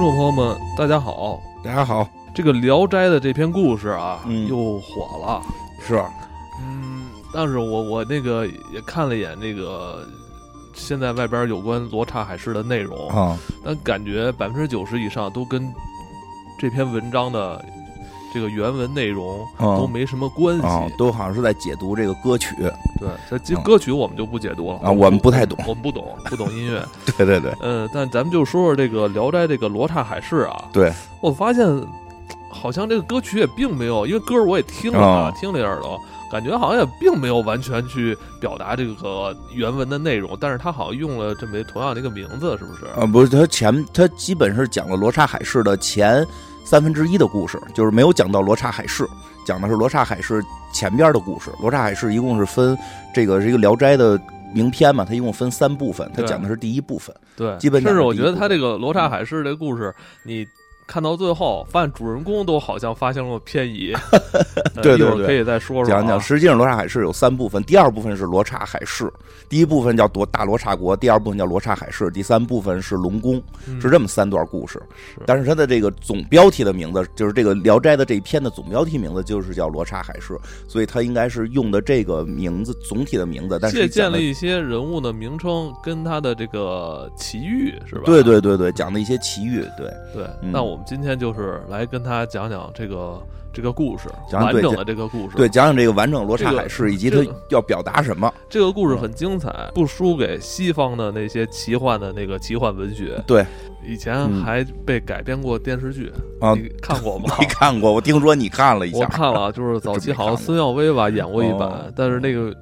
众朋友们，大家好！大家好，这个《聊斋》的这篇故事啊，嗯。又火了。是。嗯，但是我我那个也看了一眼那个现在外边有关罗刹海市的内容，啊，但感觉百分之九十以上都跟这篇文章的这个原文内容嗯都没什么关系。啊，都好像是在解读这个歌曲。对，这歌曲我们就不解读了啊我们不太懂我们不懂，不懂音乐。对对对嗯，但咱们就说说这个《聊斋》这个罗刹海市啊，对，我发现好像这个歌曲也并没有，因为歌我也听了听了一耳朵，感觉好像也并没有完全去表达这个原文的内容，但是他好像用了这么同样的一个名字，是不是？啊，不是，他前他基本是讲了罗刹海市的前三分之一的故事，就是没有讲到罗刹海市，讲的是罗刹海市前边的故事。罗刹海市一共是分这个是一个《聊斋》的名篇嘛，它一共分三部分，它讲的是第一部分。对，基本讲甚至我觉得它这个罗刹海市这个故事，你。看到最后，发现主人公都好像发生了偏移。呃对对对可以再说说、啊。讲讲，实际上罗刹海市有三部分，第二部分是罗刹海市，第一部分叫夺大罗刹国，第二部分叫罗刹海市，第三部分是龙宫，嗯是这么三段故事。是但是它的这个总标题的名字，就是这个《聊斋》的这一篇的总标题名字就是叫罗刹海市，所以它应该是用的这个名字总体的名字，但是借鉴了一些人物的名称，跟他的这个奇遇是吧？对对对对，讲的一些奇遇，对对，嗯那我们今天就是来跟他讲讲这个这个故事，讲完整的这个故事。对，，讲讲这个完整罗刹海市以及它这个要表达什么。这个故事很精彩，不输给西方的那些奇幻的那个奇幻文学。对，以前嗯还被改编过电视剧啊你看过吗？没看过，我听说你看了一下，我看了，就是早期好像孙耀威吧 演过一版哦，但是那个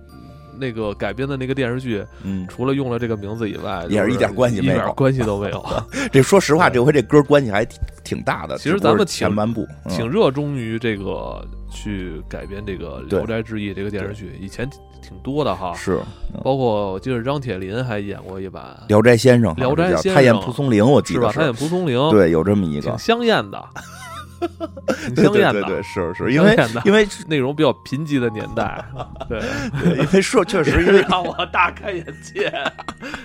那个改编的那个电视剧，嗯，除了用了这个名字以外，也是一点关系没有点关系都没有。这说实话，这回这歌关系还挺挺大的。其实咱们挺前半部嗯挺热衷于这个去改编这个《聊斋志异》这个电视剧，以前挺挺多的哈，是包括我记得张铁林还演过一版，《聊斋先生》，聊斋先生他演蒲松龄，我记得是吧？他演蒲松龄，，对，有这么一个挺，香艳的，挺 对香艳的，对对对，是是，因为因为内容比较贫瘠的年代，对，对因为说确实因为 让我大开眼界。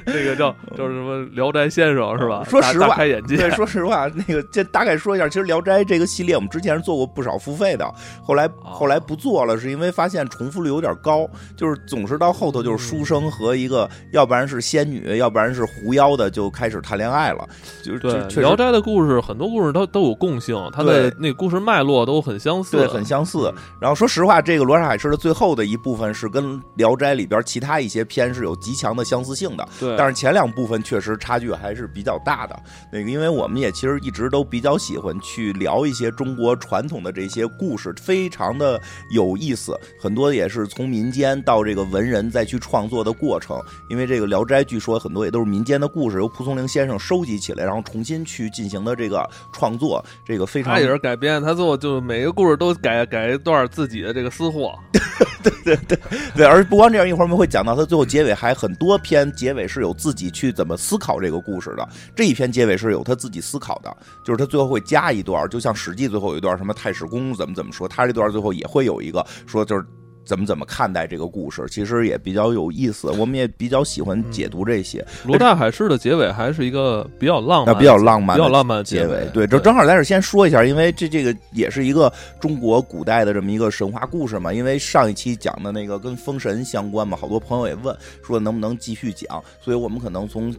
那个叫叫什么《聊斋先生》是吧？说实话大开眼界。对，说实话，那个这大概说一下，其实《聊斋》这个系列我们之前是做过不少付费的，后来后来不做了，是因为发现重复率有点高，就是总是到后头就是书生和一个，要不然是仙女，要不然是狐妖的就开始谈恋爱了，就是聊斋》的故事很多故事它都有共性，它那个故事脉络都很相似，对很相似。然后说实话，这个《罗刹海市》的最后的一部分是跟《聊斋》里边其他一些篇是有极强的相似性的，对，但是前两部分确实差距还是比较大的。那个，因为我们也其实一直都比较喜欢去聊一些中国传统的这些故事，非常的有意思。很多也是从民间到这个文人再去创作的过程。因为这个《聊斋》据说很多也都是民间的故事，由蒲松龄先生收集起来，然后重新去进行的这个创作，这个非常他也是改编，他最后就每个故事都改改一段自己的这个私货 对对，对，而不光这样，一会儿我们会讲到他最后结尾还很多篇结尾是有自己去怎么思考这个故事的。这一篇结尾是有他自己思考的，就是他最后会加一段，就像《史记》最后有一段什么太史公怎么怎么说，他这段最后也会有一个说就是。怎么怎么看待这个故事，其实也比较有意思。我们也比较喜欢解读这些，《罗大海市》的结尾还是一个比较浪漫比较浪漫比较浪漫的结尾。对，这正好在这先说一下，因为这这个也是一个中国古代的这么一个神话故事嘛。因为上一期讲的那个跟封神相关嘛，好多朋友也问说能不能继续讲，所以我们可能从。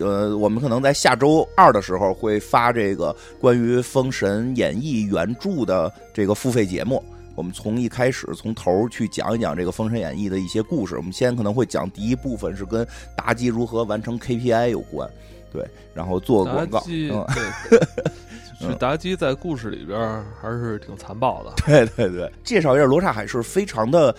呃，我们可能在下周二的时候会发这个关于《封神演义》原著的这个付费节目。我们从一开始从头儿去讲一讲这个《封神演义》的一些故事。我们先可能会讲第一部分是跟妲己如何完成 KPI 有关，对，然后做个广告。嗯，对，妲己在故事里边还是挺残暴的。对对对，介绍一下罗刹海市，非常的，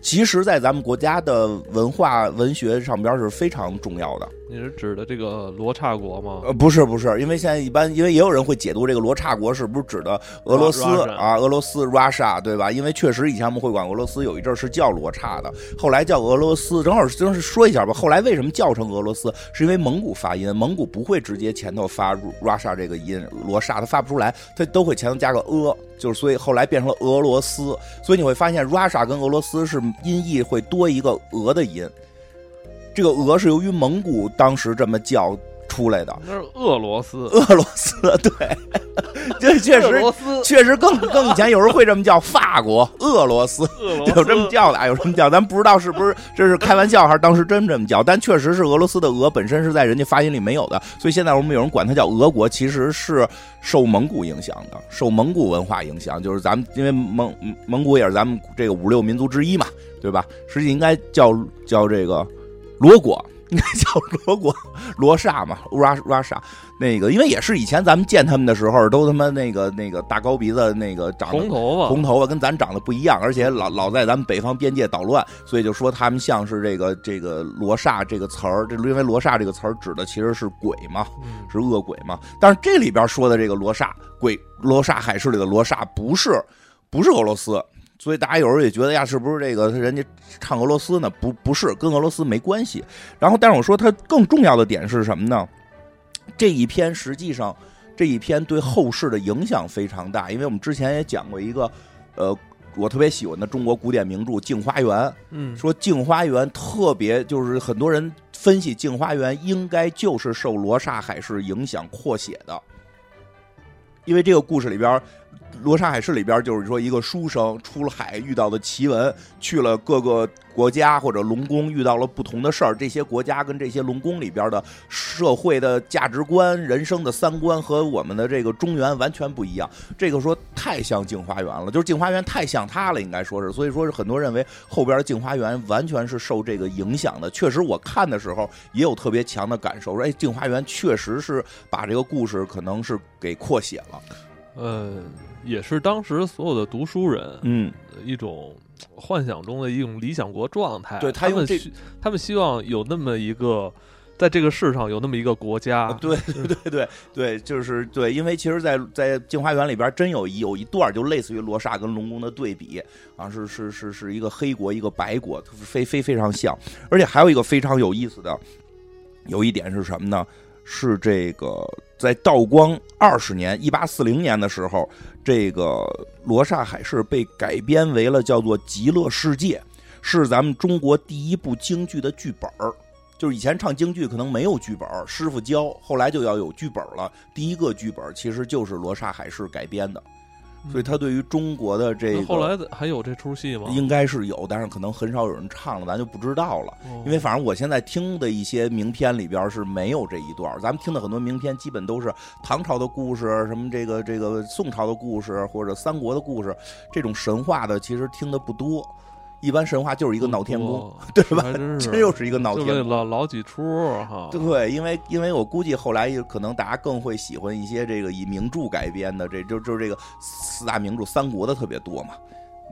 其实，在咱们国家的文化文学上边是非常重要的。你是指的这个罗刹国吗？呃，不是不是，因为现在一般，因为也有人会解读这个罗刹国是不是指的俄罗斯啊？俄罗斯 Russia 对吧？因为确实以前我们会管俄罗斯有一阵儿是叫罗刹的，后来叫俄罗斯。正好正是说一下吧，后来为什么叫成俄罗斯？是因为蒙古发音，蒙古不会直接前头发 Russia 这个音，罗刹它发不出来，它都会前头加个呃，就是所以后来变成了俄罗斯。所以你会发现 Russia 跟俄罗斯是音译会多一个俄的音。这个俄是由于蒙古当时这么叫出来的，那是俄罗斯，俄罗斯对，这确俄实确实更更以前有人会这么叫法国、俄罗斯。俄罗斯有这么叫的啊，有这么叫，咱不知道是不是这是开玩笑还是当时真这么叫，但确实是俄罗斯的俄本身是在人家发音里没有的，所以现在我们有人管它叫俄国，其实是受蒙古影响的，受蒙古文化影响，就是咱们因为蒙蒙古也是咱们这个五六民族之一嘛，对吧？实际应该叫叫这个罗国，应该叫罗国罗刹嘛，乌拉乌拉刹。那个，因为也是以前咱们见他们的时候，都他妈那个那个大高鼻子，那个长得红头发，红头发跟咱长得不一样，而且老老在咱们北方边界捣乱，所以就说他们像是这个这个罗刹这个词儿，这因为罗刹这个词儿指的其实是鬼嘛，嗯是恶鬼嘛。但是这里边说的这个罗刹鬼，罗刹海市里的罗刹不是不是俄罗斯，所以大家有时候也觉得呀，是不是这个人家唱俄罗斯呢？不不是，跟俄罗斯没关系。然后，但是我说它更重要的点是什么呢？这一篇实际上。这一篇对后世的影响非常大，因为我们之前也讲过一个，呃，我特别喜欢的中国古典名著《镜花缘》，嗯，说《镜花缘》特别就是很多人分析《镜花缘》应该就是受罗刹海市影响扩写的，因为这个故事里边，罗刹海市里边就是说一个书生出了海遇到的奇闻，去了各个国家或者龙宫遇到了不同的事儿，这些国家跟这些龙宫里边的社会的价值观、人生的三观和我们的这个中原完全不一样。这个说太像镜花缘了，就是镜花缘太像他了，应该说是，所以说是很多认为后边的镜花缘完全是受这个影响的。确实，我看的时候也有特别强的感受，说哎，镜花缘确实是把这个故事可能是给扩写了。呃，也是当时所有的读书人，嗯，一种幻想中的一种理想国状态。对他他们希他们希望有那么一个，在这个世上有那么一个国家。啊对 对对对对，就是对，因为其实在，在镜花缘里边真有一有一段就类似于罗刹跟龙宫的对比啊，是是是是一个黑国一个白国，非非非常像，而且还有一个非常有意思的，有一点是什么呢？是这个在道光二十年一八四零年的时候，这个罗刹海市被改编为了叫做《极乐世界》，是咱们中国第一部京剧的剧本儿。就是以前唱京剧可能没有剧本儿，师傅教，后来就要有剧本儿了。第一个剧本儿其实就是罗刹海市改编的，所以他对于中国的这个那后来还有这出戏吗？应该是有，但是可能很少有人唱了，咱就不知道了。哦因为反正我现在听的一些名篇里边是没有这一段，咱们听的很多名篇基本都是唐朝的故事，什么这个这个宋朝的故事或者三国的故事，这种神话的其实听的不多。一般神话就是一个闹天宫，对吧还真是，真又是一个闹天宫。老老几出哈。对，因为因为我估计后来也可能大家更会喜欢一些这个以名著改编的，这就就是这个四大名著三国的特别多嘛，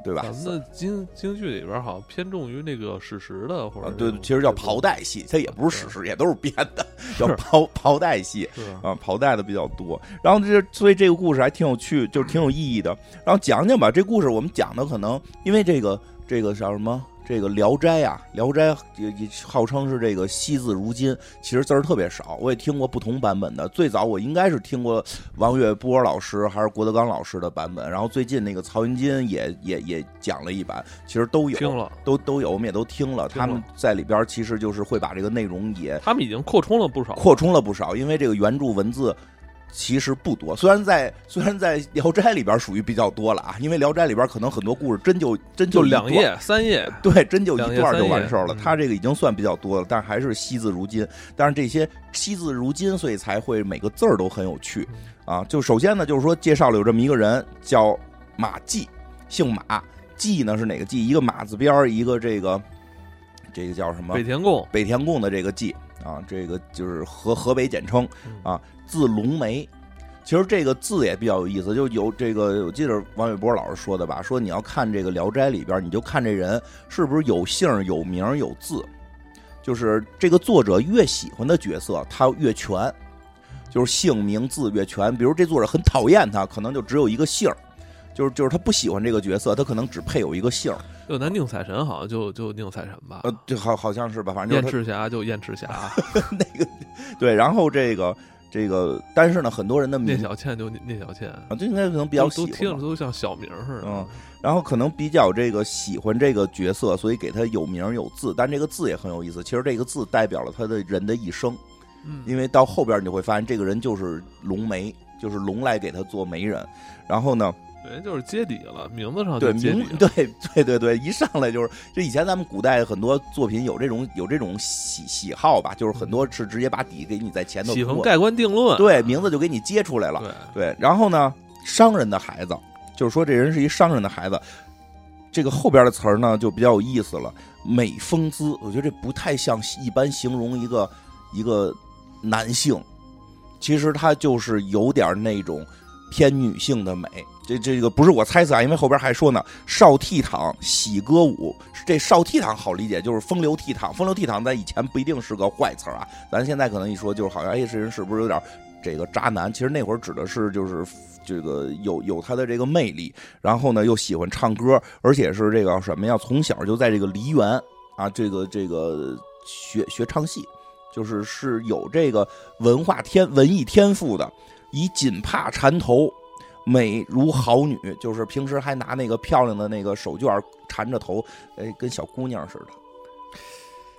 对吧？咱们的京京剧里边好像偏重于那个史实的，或者啊，对其实叫袍带戏，它也不是史实，也都是编的，叫袍袍带戏是啊，袍带的比较多。然后这所以这个故事还挺有趣，就是挺有意义的。然后讲讲吧，这故事我们讲的可能因为这个这个叫什么？这个《聊斋》啊，《聊斋》也也号称是这个惜字如金，其实字儿特别少。我也听过不同版本的，最早我应该是听过王月波老师还是郭德纲老师的版本，然后最近那个曹云金也也也讲了一版，其实都有。听了，都都有，我们也都听了。听了他们在里边其实就是会把这个内容也他们已经扩充了不少，扩充了不少，因为这个原著文字其实不多。虽然在虽然在《聊斋》里边属于比较多了啊，因为《聊斋》里边可能很多故事真就真就两页、三页，对，真就一段就完事儿了。嗯他这个已经算比较多了，但还是惜字如金。但是这些惜字如金，所以才会每个字儿都很有趣嗯啊。就首先呢，就是说介绍了有这么一个人叫马季，姓马，季呢是哪个季？一个马字边儿，一个这个这个叫什么？北田贡，北田贡的这个季啊，这个就是河河北简称嗯啊，字龙梅。其实这个字也比较有意思，就有这个，我记得王伟波老师说的吧，说你要看这个《聊斋》里边，你就看这人是不是有姓、有名、有字，就是这个作者越喜欢的角色，他越全，就是姓名字越全。比如这作者很讨厌他，可能就只有一个姓儿就是就是他不喜欢这个角色，他可能只配有一个姓儿就咱宁采臣好像就就宁采臣吧，呃，就好好像是吧，反正燕赤霞就燕赤霞，那个对，然后这个这个，但是呢，很多人的名聂小倩就聂小倩，啊，这应该可能比较都都喜欢吧听着都像小名似的。嗯然后可能比较这个喜欢这个角色，所以给他有名有字，但这个字也很有意思。其实这个字代表了他的人的一生，嗯，因为到后边你会发现这个人就是龙媒，就是龙来给他做媒人，然后呢，对，就是揭底了，名字上对名。对对对对，一上来就是，就以前咱们古代很多作品有这种有这种喜喜好吧，就是很多是直接把底给你在前头喜欢盖棺定论。对，名字就给你揭出来了。对，对，然后呢，商人的孩子，就是说这人是一商人的孩子。这个后边的词儿呢就比较有意思了，美风姿，我觉得这不太像一般形容一个一个男性，其实他就是有点那种偏女性的美。这这个不是我猜测啊，因为后边还说呢，少倜傥，喜歌舞。这少倜傥好理解，就是风流倜傥。风流倜傥在以前不一定是个坏词啊，咱现在可能一说就是好像哎，这人是不是有点这个渣男？其实那会儿指的是就是这个有有他的这个魅力，然后呢又喜欢唱歌，而且是这个什么呀？从小就在这个梨园啊，这个这个学学唱戏，就是是有这个文化天文艺天赋的，以锦帕缠头。美如好女，就是平时还拿那个漂亮的那个手绢缠着头，哎，跟小姑娘似的。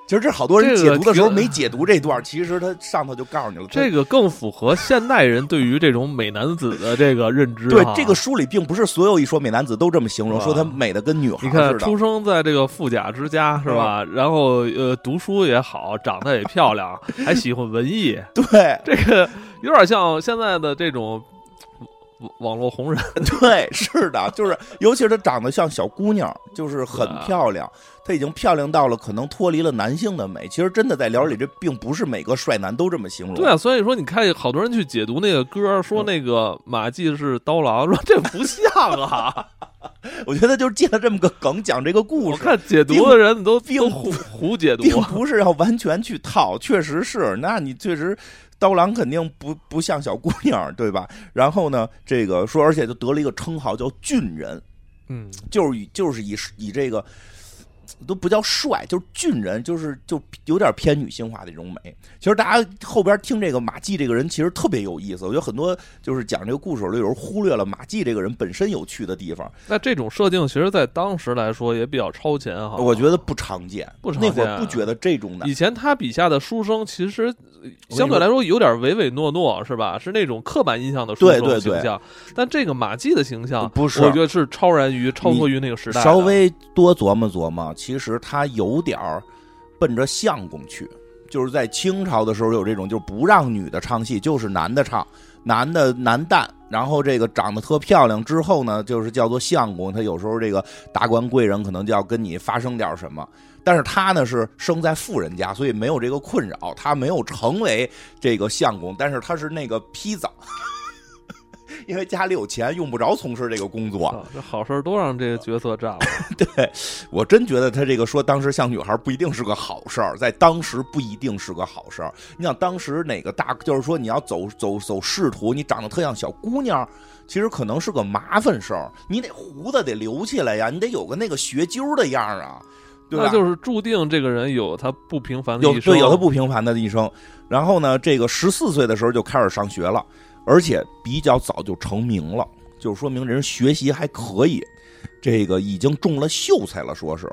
其实这好多人解读的时候没解读这段，其实他上头就告诉你了。这个更符合现代人对于这种美男子的这个认知对这个书里并不是所有一说美男子都这么形容，说他美的跟女孩你看。出生在这个富甲之家是吧？然后呃，读书也好，长得也漂亮，还喜欢文艺，对这个有点像现在的这种网网络红人。对，是的，就是尤其是她长得像小姑娘，就是很漂亮。她已经漂亮到了可能脱离了男性的美。其实真的在聊里，这并不是每个帅男都这么形容。对啊，所以说你看，好多人去解读那个歌，说那个马季是刀郎，说这不像啊。我觉得就是借了这么个梗讲这个故事。我看解读的人都并胡解读，并不是要完全去套，确实是，那你确实刀郎肯定不不像小姑娘，对吧？然后呢，这个说，而且就得了一个称号叫俊人，嗯，就是以就是以以这个都不叫帅，就是俊人，就是就有点偏女性化的一种美。其实大家后边听这个马季这个人，其实特别有意思。我觉得很多就是讲这个故事里，有时候忽略了马季这个人本身有趣的地方。那这种设定其实，在当时来说也比较超前哈。我觉得不常见，不常那会见儿不觉得这种男以前他笔下的书生，其实呃相对来说有点唯唯诺诺，是吧？是那种刻板印象的书生对对对形象。但这个马季的形象，不是我觉得是超然于、超脱于那个时代。稍微多琢磨琢磨，其实他有点儿奔着相公去，就是在清朝的时候有这种，就是不让女的唱戏，就是男的唱，男的男旦，然后这个长得特漂亮之后呢，就是叫做相公，他有时候这个达官贵人可能就要跟你发生点什么。但是他呢是生在富人家，所以没有这个困扰，他没有成为这个相公，但是他是那个坯子，因为家里有钱，用不着从事这个工作。啊，这好事儿都让这个角色占了。对我真觉得他这个说当时像女孩不一定是个好事儿，在当时不一定是个好事儿。你想当时哪个大，就是说你要走走走仕途，你长得特像小姑娘，其实可能是个麻烦事儿。你得胡子得留起来呀，你得有个那个学究的样儿啊，对吧？那就是注定这个人有他不平凡的有一生。对有他不平凡的一生。然后呢，这个十四岁的时候就开始上学了，而且比较早就成名了，就是说明人学习还可以。这个已经中了秀才了，说是，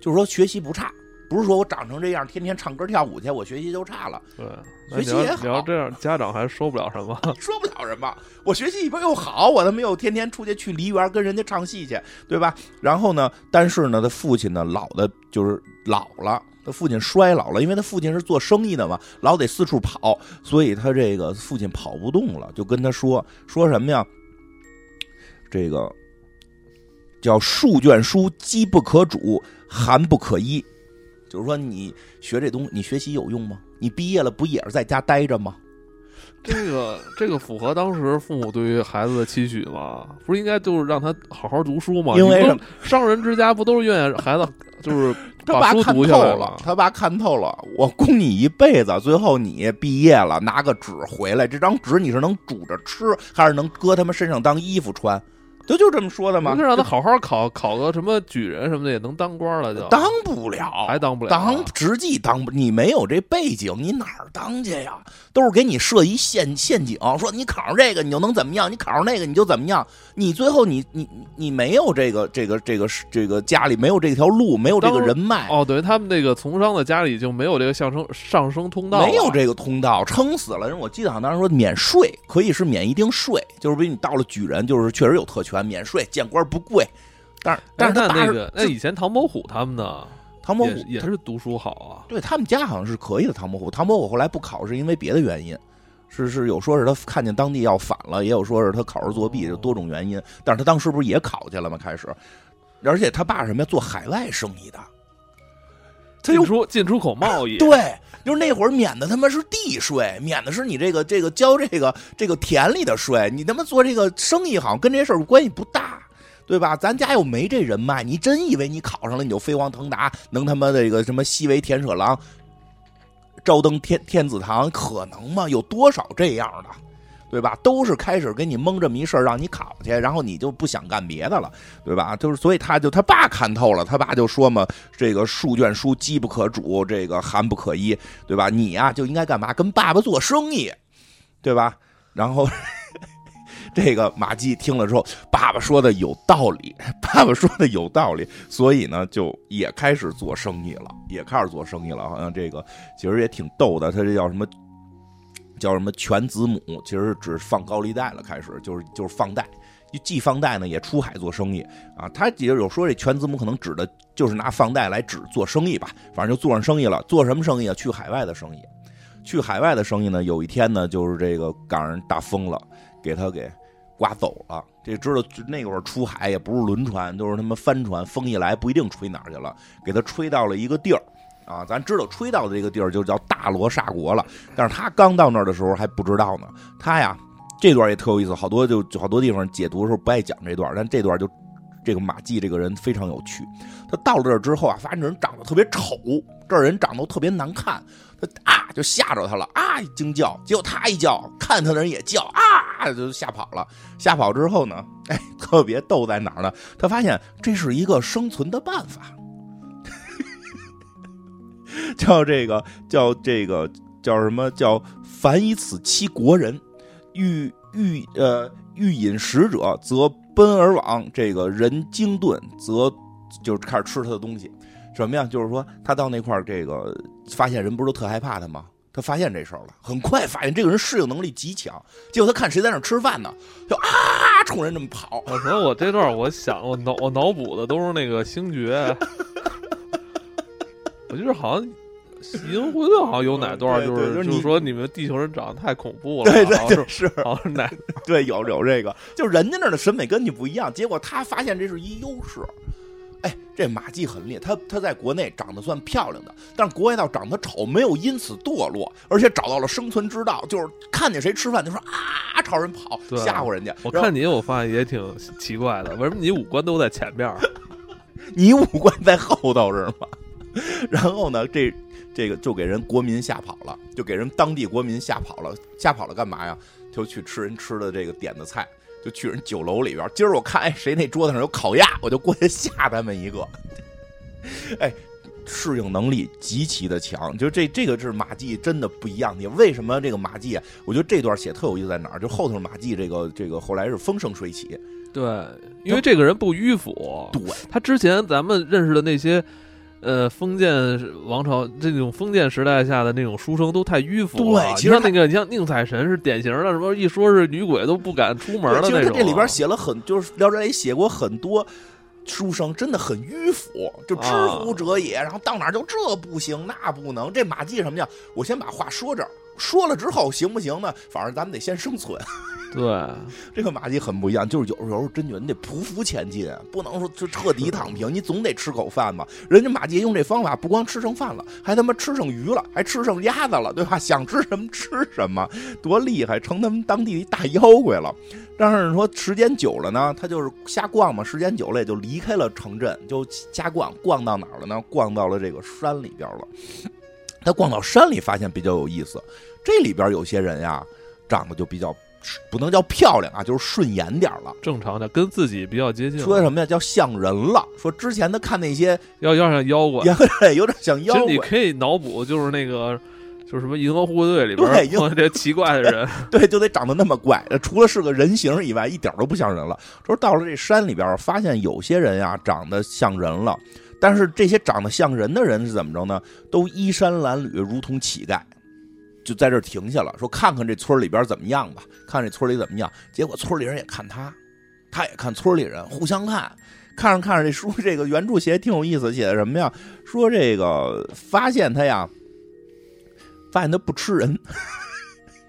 就是说学习不差，不是说我长成这样天天唱歌跳舞去，我学习就差了，对，学习也好你要这样，家长还说不了什么。说不了什么。我学习一般又好，我他妈又天天出去去梨园跟人家唱戏去，对吧？然后呢，但是呢，他父亲呢老的就是老了。他父亲衰老了，因为他父亲是做生意的嘛，老得四处跑，所以他这个父亲跑不动了，就跟他说说什么呀？这个叫数卷书，饥不可主，寒不可依。就是说，你学这东西，你学习有用吗？你毕业了不也是在家待着吗？这个这个符合当时父母对于孩子的期许吗？不是应该就是让他好好读书吗？因为商人之家不都是愿意孩子就是他爸看透了？他爸看透了，我供你一辈子，最后你毕业了，拿个纸回来，这张纸你是能煮着吃，还是能搁他们身上当衣服穿？就就这么说的吗不？是让他好好考考个什么举人什么的，也能当官了就，当不了，还当不了当实际当不，你没有这背景，你哪儿当去呀？都是给你设一陷陷阱，说你考上这个你就能怎么样，你考上那个你就怎么样，你最后你你你没有这个这个这个这个家里没有这条路，没有这个人脉，哦，等于他们那个从商的家里就没有这个上升上升通道，没有这个通道，撑死了人。我记得好像当时说免税可以是免一定税，就是比如你到了举人，就是确实有特权，免税，见官不贵。但是但是他那个那以前唐伯虎他们呢，唐伯虎也也是读书好啊，对他们家好像是可以的。唐伯虎，唐伯虎后来不考是因为别的原因，是是有说是他看见当地要反了，也有说是他考试作弊，就多种原因。但是他当时不是也考去了吗？开始，而且他爸是什么呀？做海外生意的，他进出进出口贸易，对，就是那会儿免的他妈是地税，免的是你这个这个交这个这个田里的税，你他妈做这个生意好像跟这事儿关系不大。对吧？咱家又没这人脉，你真以为你考上了你就飞黄腾达，能他妈这个什么西为田舍郎，朝登天天子堂，可能吗？有多少这样的？对吧？都是开始给你蒙这么一事儿，让你考去，然后你就不想干别的了，对吧？就是所以他就他爸看透了，他爸就说嘛，这个数卷书机不可煮，这个寒不可依，对吧？你呀、就应该干嘛？跟爸爸做生意，对吧？然后 这个马季听了之后，爸爸说的有道理，爸爸说的有道理，所以呢，就也开始做生意了，也开始做生意了。好像这个其实也挺逗的，他这叫什么？叫什么全子母？其实是放高利贷了，开始就是就是放贷，既放贷呢也出海做生意啊。他也有说这全子母可能指的就是拿放贷来指做生意吧，反正就做上生意了。做什么生意啊？去海外的生意。去海外的生意呢，有一天呢，就是这个赶上大风了，给他给刮走了。这知道那会儿出海也不是轮船，都是他妈帆船，风一来不一定吹哪儿去了，给他吹到了一个地儿。啊，咱知道吹到的这个地儿就叫大罗刹国了，但是他刚到那儿的时候还不知道呢。他呀，这段也特有意思，好多就好多地方解读的时候不爱讲这段，但这段就这个马季这个人非常有趣。他到了这儿之后啊，发现这人长得特别丑，这人长得特别难看，他啊就吓着他了啊一惊叫，结果他一叫，看他的人也叫啊，就吓跑了。吓跑之后呢，哎，特别逗在哪儿呢？他发现这是一个生存的办法。叫这个叫这个叫什么叫凡以此欺国人，欲欲呃欲饮食者，则奔而往；这个人精钝，则就是开始吃他的东西。什么呀？就是说他到那块儿，这个发现人不是都特害怕他吗？他发现这事儿了，很快发现这个人适应能力极强。结果他看谁在那儿吃饭呢，就啊冲人这么跑。我说我这段我想我脑我脑补的都是那个星爵，我就是好像。银魂好像有哪段就是对就是说你们地球人长得太恐怖了，对对对，是是，好像是哪 对，有有这个，就是人家那儿的审美跟你不一样，结果他发现这是一优势。哎，这马季很厉害，他他在国内长得算漂亮的，但是国外倒长得丑，没有因此堕落，而且找到了生存之道，就是看见谁吃饭就说啊，朝人跑，对吓唬人家。我看你，我发现也挺奇怪的，为什么你五官都在前面？你五官在后头是吗？然后呢，这这个就给人国民吓跑了，就给人当地国民吓跑了，吓跑了干嘛呀？就去吃人吃的这个点的菜，就去人酒楼里边。今儿我看哎谁那桌子上有烤鸭，我就过去吓他们一个。哎，适应能力极其的强，就这这个是马季真的不一样你。为什么这个马季啊？我觉得这段写特有意思在哪儿？就后头马季这个这个后来是风生水起，对，因为这个人不迂腐，对，他之前咱们认识的那些，呃，封建王朝这种封建时代下的那种书生都太迂腐了。对其实那个，你像宁采臣是典型的，什么一说是女鬼都不敢出门的那种。其实他这里边写了很，就是《聊斋》里写过很多书生，真的很迂腐，就知乎者也，然后到哪儿就这不行那不能。这马季什么叫？我先把话说这儿，说了之后行不行呢？反正咱们得先生存。对，这个马季很不一样，就是有时候真觉得你得匍匐前进，不能说就彻底躺平，你总得吃口饭吧。人家马季用这方法，不光吃剩饭了，还他妈吃剩鱼了，还吃剩鸭子了，对吧？想吃什么吃什么，多厉害，成他们当地一大妖怪了。但是说时间久了呢，他就是瞎逛嘛，时间久了也就离开了城镇，就瞎逛，逛到哪儿了呢？逛到了这个山里边了。他逛到山里，发现比较有意思，这里边有些人呀，长得就比较不能叫漂亮啊，就是顺眼点儿了。正常的，跟自己比较接近了。说什么呀？叫像人了。说之前他看那些要要像妖怪，对，有点像妖其实你。可以脑补，就是那个，就是什么银河护卫队里边这奇怪的人，对，就得长得那么怪，呃除了是个人形以外，一点都不像人了。说到了这山里边，发现有些人呀长得像人了，但是这些长得像人的人是怎么着呢？都衣衫褴褛，如同乞丐。就在这停下了，说看看这村里边怎么样吧，看这村里怎么样。结果村里人也看他，他也看村里人，互相看。看着看着，这书这个原著写的挺有意思，写的什么呀？说这个发现他呀，发现他不吃人，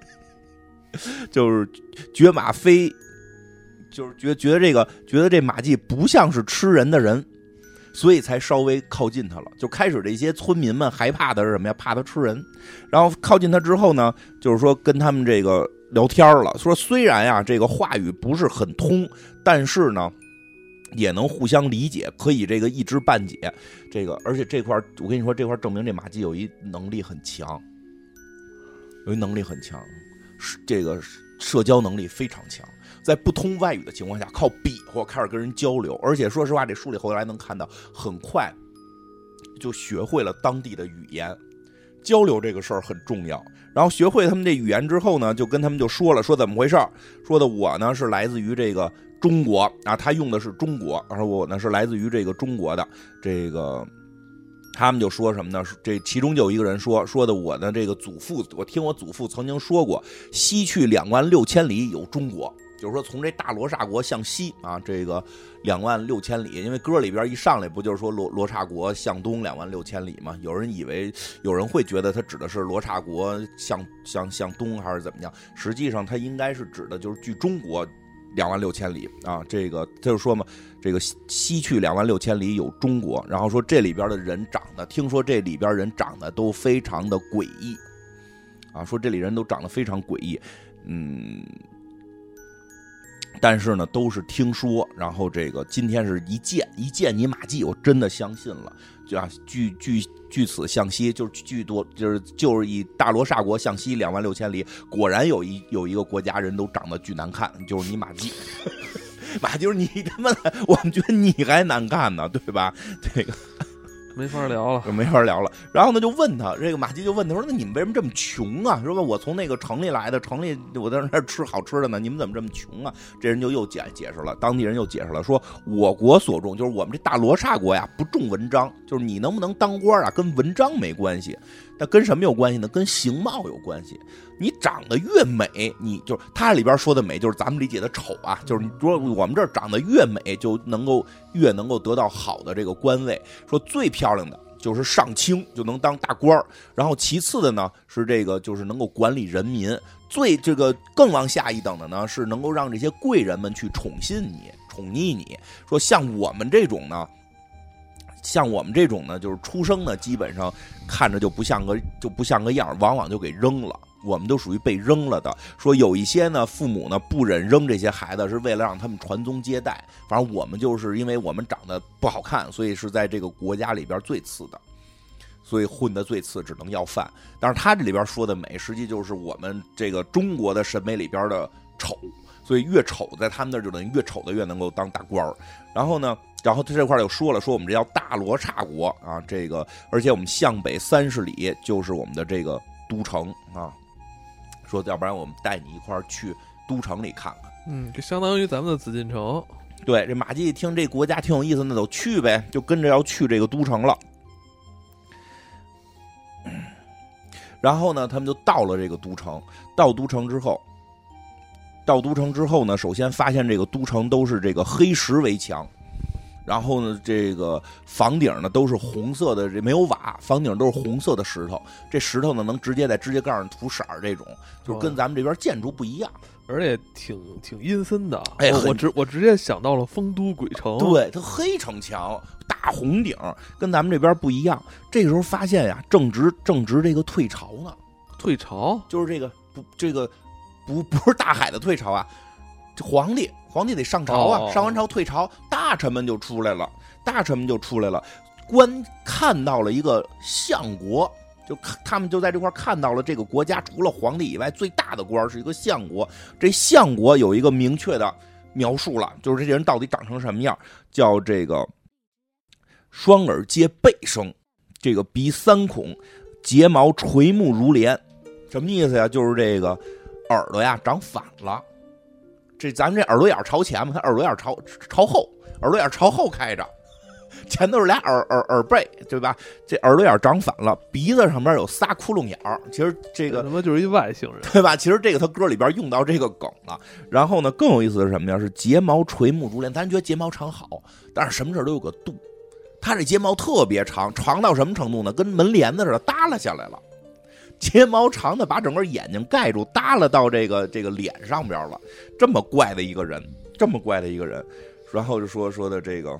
就是觉马飞，就是觉觉得这个觉得这马季不像是吃人的人，所以才稍微靠近他了。就开始这些村民们害怕的是什么呀？怕他吃人。然后靠近他之后呢，就是说跟他们这个聊天了，说虽然呀这个话语不是很通，但是呢。也能互相理解，可以这个一知半解，这个而且这块我跟你说，这块证明这马季有一能力很强，有一能力很强，是这个社交能力非常强，在不通外语的情况下，靠比划开始跟人交流，而且说实话，这书里后来能看到，很快就学会了当地的语言。交流这个事儿很重要，然后学会他们这语言之后呢，就跟他们就说了，说怎么回事儿，说的我呢是来自于这个中国啊，他用的是中国，而我呢是来自于这个中国的这个。他们就说什么呢？这其中就有一个人说说的我的这个祖父，我听我祖父曾经说过，西去两万六千里有中国，就是说从这大罗刹国向西啊，这个两万六千里，因为歌里边一上来不就是说罗罗刹国向东两万六千里吗？有人以为有人会觉得他指的是罗刹国向向向东还是怎么样？实际上他应该是指的就是距中国两万六千里啊，这个他就说嘛，这个西西去两万六千里有中国，然后说这里边的人长得，听说这里边人长得都非常的诡异，啊，说这里人都长得非常诡异，嗯，但是呢都是听说，然后这个今天是一见一见你马季，我真的相信了，就啊据据据此向西，就是据多就是就是以大罗刹国向西两万六千里，果然有一有一个国家人都长得巨难看，就是你马季。马就是你他妈的，我们觉得你还难看呢，对吧？这个没法聊了。就没法聊了。然后呢，就问他，这个马季就问他说：“那你们为什么这么穷啊？说，我从那个城里来的，城里我在那儿吃好吃的呢，你们怎么这么穷啊？”这人就又解解释了，当地人又解释了，说我国所重，就是我们这大罗刹国呀，不重文章，就是你能不能当官啊，跟文章没关系，那跟什么有关系呢？跟形貌有关系。你长得越美，你就是他里边说的美，就是咱们理解的丑啊，就是你说我们这儿长得越美，就能够越能够得到好的这个官位。说最漂亮的就是上清，就能当大官儿，然后其次的呢是这个就是能够管理人民，最这个更往下一等的呢是能够让这些贵人们去宠信你、宠溺你。说像我们这种呢。像我们这种呢，就是出生呢，基本上看着就不像个就不像个样，往往就给扔了。我们都属于被扔了的。说有一些呢，父母呢不忍扔这些孩子，是为了让他们传宗接代。反正我们就是因为我们长得不好看，所以是在这个国家里边最次的，所以混的最次，只能要饭。但是他这里边说的美，实际就是我们这个中国的审美里边的丑。所以越丑，在他们那儿就等于越丑的越能够当大官儿。然后呢，然后他这块又说了，说我们这叫大罗刹国啊，这个而且我们向北三十里就是我们的这个都城啊。说要不然我们带你一块儿去都城里看看。嗯，就相当于咱们的紫禁城。对，这马季一听这国家挺有意思，那走去呗，就跟着要去这个都城了。然后呢，他们就到了这个都城。到都城之后，到都城之后呢，首先发现这个都城都是这个黑石围墙，然后呢，这个房顶呢都是红色的，这没有瓦，房顶都是红色的石头。这石头呢能直接在指甲盖上涂色儿，这种就跟咱们这边建筑不一样。而且挺挺阴森的，我哎我直我直接想到了丰都鬼城，，对，它黑城墙，大红顶，跟咱们这边不一样。这个时候发现呀，正值正值这个退潮呢，退潮，就是这个不这个不 不是大海的退潮啊，这皇帝皇帝得上朝啊，哦上完朝退朝，大臣们就出来了，大臣们就出来了，观看到了一个相国，就看他们就在这块儿看到了这个国家除了皇帝以外最大的官是一个相国，这相国有一个明确的描述了，就是这人到底长成什么样，叫这个双耳皆背生，这个鼻三孔，睫毛垂目如帘，什么意思呀？就是这个耳朵呀长反了。这咱们这耳朵眼儿朝前嘛，他耳朵眼儿朝朝后，耳朵眼儿朝后开着，前头是俩耳耳耳背，对吧？这耳朵眼儿长反了，鼻子上边有仨窟窿眼儿。其实这个他妈就是一外星人，对吧？其实这个他歌里边用到这个梗了。然后呢，更有意思的是什么呀？是睫毛垂目如帘。咱觉得睫毛长好，但是什么事儿都有个度。他这睫毛特别长，长到什么程度呢？跟门帘子似的耷拉下来了。睫毛长的把整个眼睛盖住，耷拉到这个这个脸上边了。这么怪的一个人，这么怪的一个人，然后就说说的这个，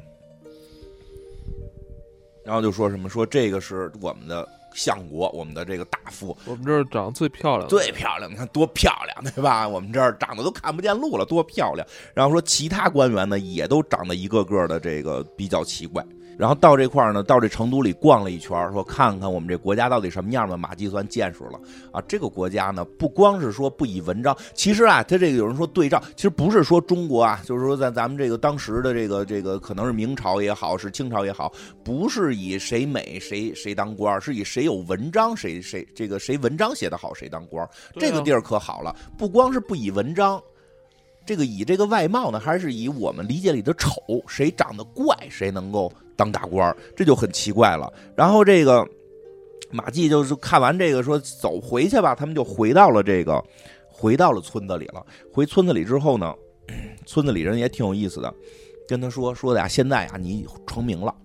然后就说什么说这个是我们的相国，我们的这个大夫，我们这儿长得最漂亮，最漂亮，你看多漂亮，对吧？我们这儿长得都看不见路了，多漂亮。然后说其他官员呢，也都长得一个个的这个比较奇怪。然后到这块儿呢，到这成都里逛了一圈，说看看我们这国家到底什么样的。马季算见识了啊！这个国家呢，不光是说不以文章，其实啊，他这个有人说对照，其实不是说中国啊，就是说在咱们这个当时的这个这个，可能是明朝也好，是清朝也好，不是以谁美谁谁当官，是以谁有文章谁谁这个谁文章写得好谁当官。这个地儿可好了，不光是不以文章。这个以这个外貌呢，还是以我们理解里的丑，谁长得怪，谁能够当大官这就很奇怪了。然后这个马季就是看完这个说走回去吧，他们就回到了这个回到了村子里了。回村子里之后呢，村子里人也挺有意思的，跟他说说的呀，现在呀你成名了。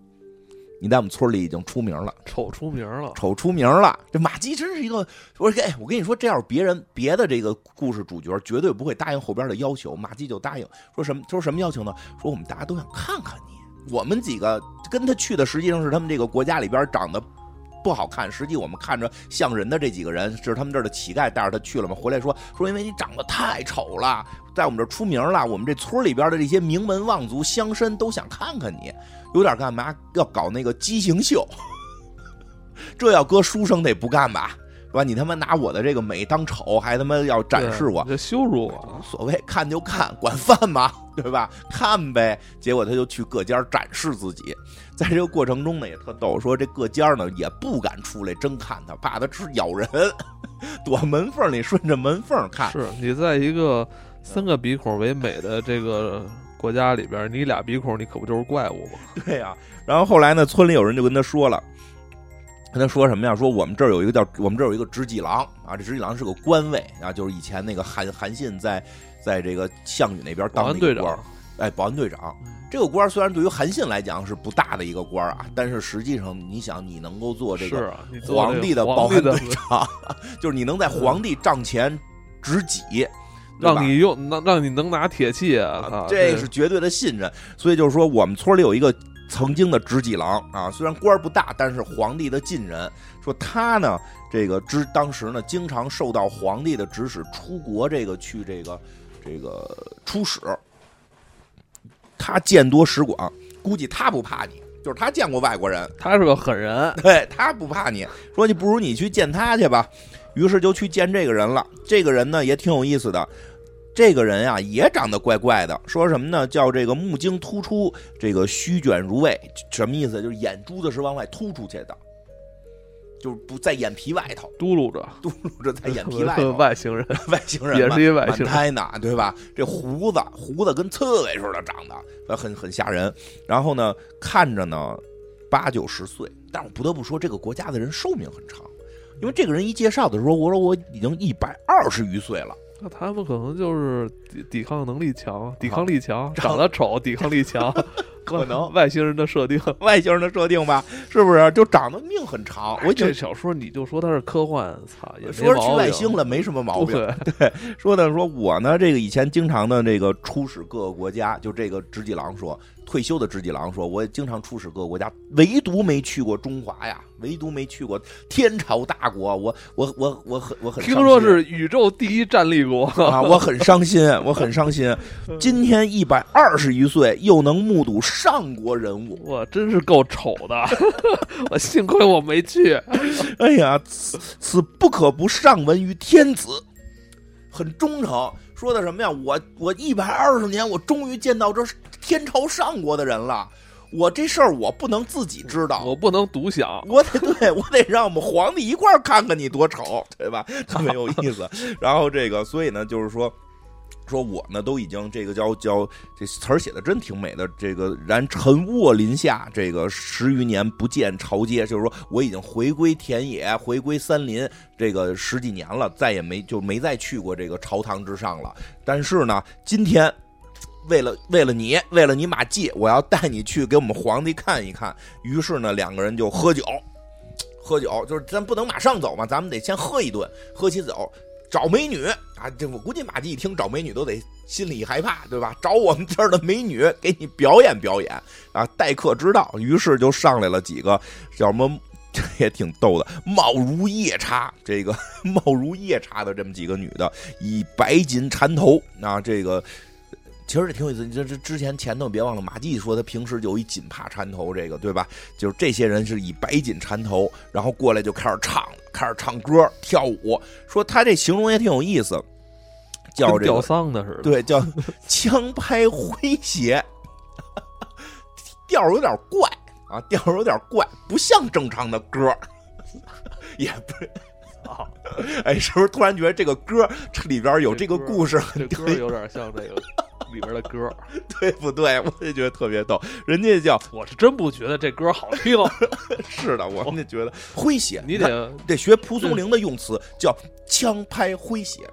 你在我们村里已经出名了，丑出名了，丑出名了。这马季真是一个，我说，哎，我跟你说，这要是别人别的这个故事主角，绝对不会答应后边的要求。马季就答应，说什么？说什么要求呢？说我们大家都想看看你。我们几个跟他去的，实际上是他们这个国家里边长得不好看，实际我们看着像人的这几个人，是他们这儿的乞丐带着他去了嘛。回来说说，因为你长得太丑了，在我们这儿出名了，我们这村里边的这些名门望族乡绅都想看看你。有点干嘛？要搞那个畸形秀，这要搁书生得不干吧？是吧？你他妈拿我的这个美当丑，还他妈要展示我，这羞辱我！无所谓，看就看，管饭吗？对吧？看呗。结果他就去各家展示自己，在这个过程中呢，也特逗，说这各家呢也不敢出来真看他，怕他吃咬人，躲门缝里顺着门缝看。是你在一个三个鼻孔为美的这个。国家里边，你俩鼻孔，你可不就是怪物吗？对呀。然后后来呢，村里有人就跟他说了，跟他说什么呀？说我们这儿有一个叫我们这儿有一个执戟郎啊，这执戟郎是个官位啊，就是以前那个韩韩信在在这个项羽那边当队长，哎，保安队长。这个官虽然对于韩信来讲是不大的一个官啊，但是实际上你想，你能够做这个皇帝的保安队长，就是你能在皇帝帐前执戟。让你用，让让你能拿铁器啊！这是绝对的信任。所以就是说，我们村里有一个曾经的执戟郎啊，虽然官不大，但是皇帝的近人。说他呢，这个知当时呢，经常受到皇帝的指使出国，这个去这个这个出使。他见多识广，估计他不怕你，就是他见过外国人，他是个狠人，对他不怕你。说你不如你去见他去吧。于是就去见这个人了。这个人呢也挺有意思的。这个人呀，也长得怪怪的。说什么呢？叫这个目睛突出，这个须卷如卫，什么意思？就是眼珠子是往外突出去的，就是不在眼皮外头，嘟噜着，嘟噜着在眼皮外头。外星人，外星人也是一外星人呢，对吧？这胡子，胡子跟刺猬似的长得，很很吓人。然后呢，看着呢八九十岁，但我不得不说，这个国家的人寿命很长，因为这个人一介绍的时候，我说我已经一百二十余岁了。那他们可能就是抵抵抗能力强，抵抗力强，长得丑，抵抗力强，可能外星人的设定，外星人的设定吧，是不是？就长得命很长。我这小说你就说它是科幻，操，也说去外星了，没什么毛病。对，说的说我呢，这个以前经常的这个出使各个国家，就这个直己郎说。退休的知己郎说：“我也经常出使各个国家，唯独没去过中华呀，唯独没去过天朝大国。我我我我很我很听说是宇宙第一战力国啊，我很伤心，我很伤心。今天一百二十余岁，又能目睹上国人物。我真是够丑的，我幸亏我没去。哎呀，此此不可不上闻于天子，很忠诚。说的什么呀？我我一百二十年，我终于见到这天朝上国的人了。我这事儿我不能自己知道，我不能独享，我得对我得让我们皇帝一块儿看看你多丑，对吧？特别有意思。然后这个，所以呢，就是说。说我呢都已经这个叫叫这词儿写的真挺美的，这个然尘卧林下，这个十余年不见朝街，就是说我已经回归田野，回归森林，这个十几年了，再也没就没再去过这个朝堂之上了。但是呢，今天为了为了你，为了你马季，我要带你去给我们皇帝看一看。于是呢，两个人就喝酒，喝酒就是咱不能马上走嘛，咱们得先喝一顿，喝起酒。找美女啊！这我估计马季一听找美女都得心里害怕，对吧？找我们这儿的美女给你表演表演啊，待客之道。于是就上来了几个叫什么，这 也挺逗的，貌如夜叉，这个 貌如夜叉的这么几个女的，以白锦缠头啊，这个。其实这挺有意思，你这这之前前头别忘了，马季说他平时就有一锦帕缠头，这个对吧？就是这些人是以白锦缠头，然后过来就开始唱，开始唱歌跳舞。说他这形容也挺有意思，叫这吊丧的似的，对，叫 枪拍诙谐，调有点怪啊，调有点怪，不像正常的歌，也不是。啊，哎，是不是突然觉得这个歌这里边有这个故事？这歌有点像这个。里边的歌，对不对？我也觉得特别逗。人家叫，我是真不觉得这歌好听。是的，我们就觉得诙谐。你得得学蒲松龄的用词，叫枪拍诙谐。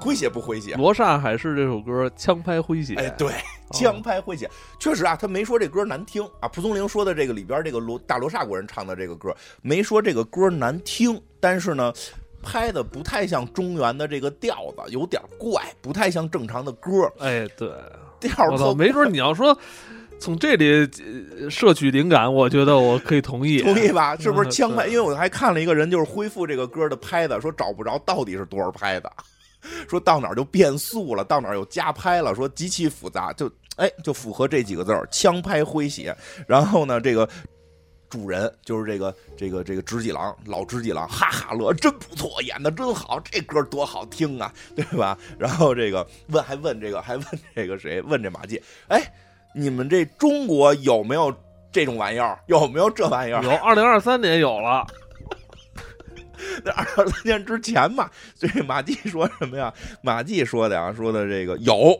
诙谐不诙谐？罗刹海市这首歌枪拍诙谐。哎，对，枪拍诙谐，确实啊，他没说这歌难听啊。蒲松龄说的这个里边这个罗大罗刹国人唱的这个歌，没说这个歌难听，但是呢。拍的不太像中原的这个调子，有点怪，不太像正常的歌。哎，对，调子没准你要说从这里摄取灵感，我觉得我可以同意，同意吧？是不是枪拍？因为我还看了一个人，就是恢复这个歌的拍的，说找不着到底是多少拍的，说到哪儿就变速了，到哪儿又加拍了，说极其复杂，就哎就符合这几个字儿，枪拍诙谐。然后呢，这个。主人就是这个这个这个知己郎，老知己郎，哈哈乐，真不错，演的真好，这歌多好听啊，对吧？然后这个问还问这个还问这个谁？问这马季，哎，你们这中国有没有这种玩意儿？有没有这玩意儿？有，二零二三年有了。那二零二三年之前嘛，所以马季说什么呀？马季说的呀，说的这个有。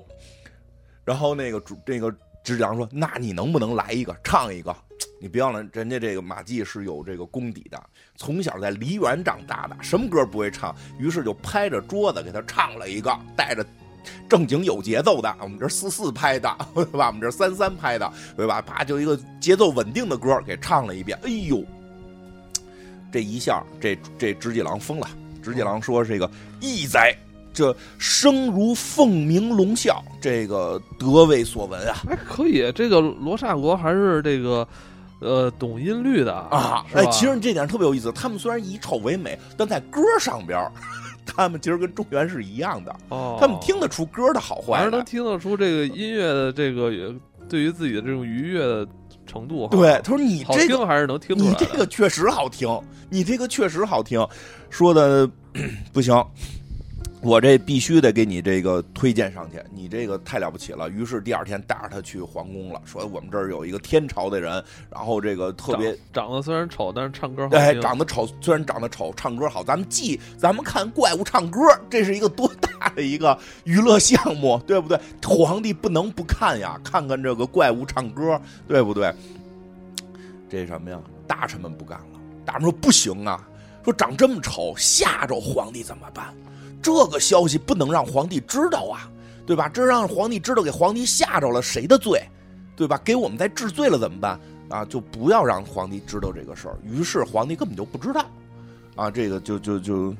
然后那个主这个知己郎说，那你能不能来一个唱一个？你别忘了，人家这个马季是有这个功底的，从小在梨园长大的，什么歌不会唱？于是就拍着桌子给他唱了一个，带着正经有节奏的，我们这四四拍的，对吧？我们这三三拍的，对吧？啪，就一个节奏稳定的歌给唱了一遍。哎呦，这一下，这这知己郎疯了。知己郎说：“这个义哉，这声如凤鸣龙啸，这个得为所闻啊！”哎，可以，这个罗刹国还是这个。呃，懂音律的啊，哎，其实这点特别有意思。他们虽然以丑为美，但在歌上边，他们其实跟中原是一样的。哦，他们听得出歌的好坏，还是能听得出这个音乐的这个对于自己的这种愉悦的程度。对，他说你这个还是能听出来，你这个确实好听，你这个确实好听，说的 不行。我这必须得给你这个推荐上去，你这个太了不起了。于是第二天带着他去皇宫了，说我们这儿有一个天朝的人，然后这个特别长得虽然丑，但是唱歌好。哎，长得丑虽然长得丑，唱歌好。咱们记，咱们看怪物唱歌，这是一个多大的一个娱乐项目，对不对？皇帝不能不看呀，看看这个怪物唱歌，对不对？这什么呀？大臣们不干了，大臣说不行啊，说长这么丑，吓着皇帝怎么办？这个消息不能让皇帝知道啊，对吧？这让皇帝知道，给皇帝吓着了，谁的罪，对吧？给我们再治罪了怎么办？啊，就不要让皇帝知道这个事儿。于是皇帝根本就不知道，啊，这个就就就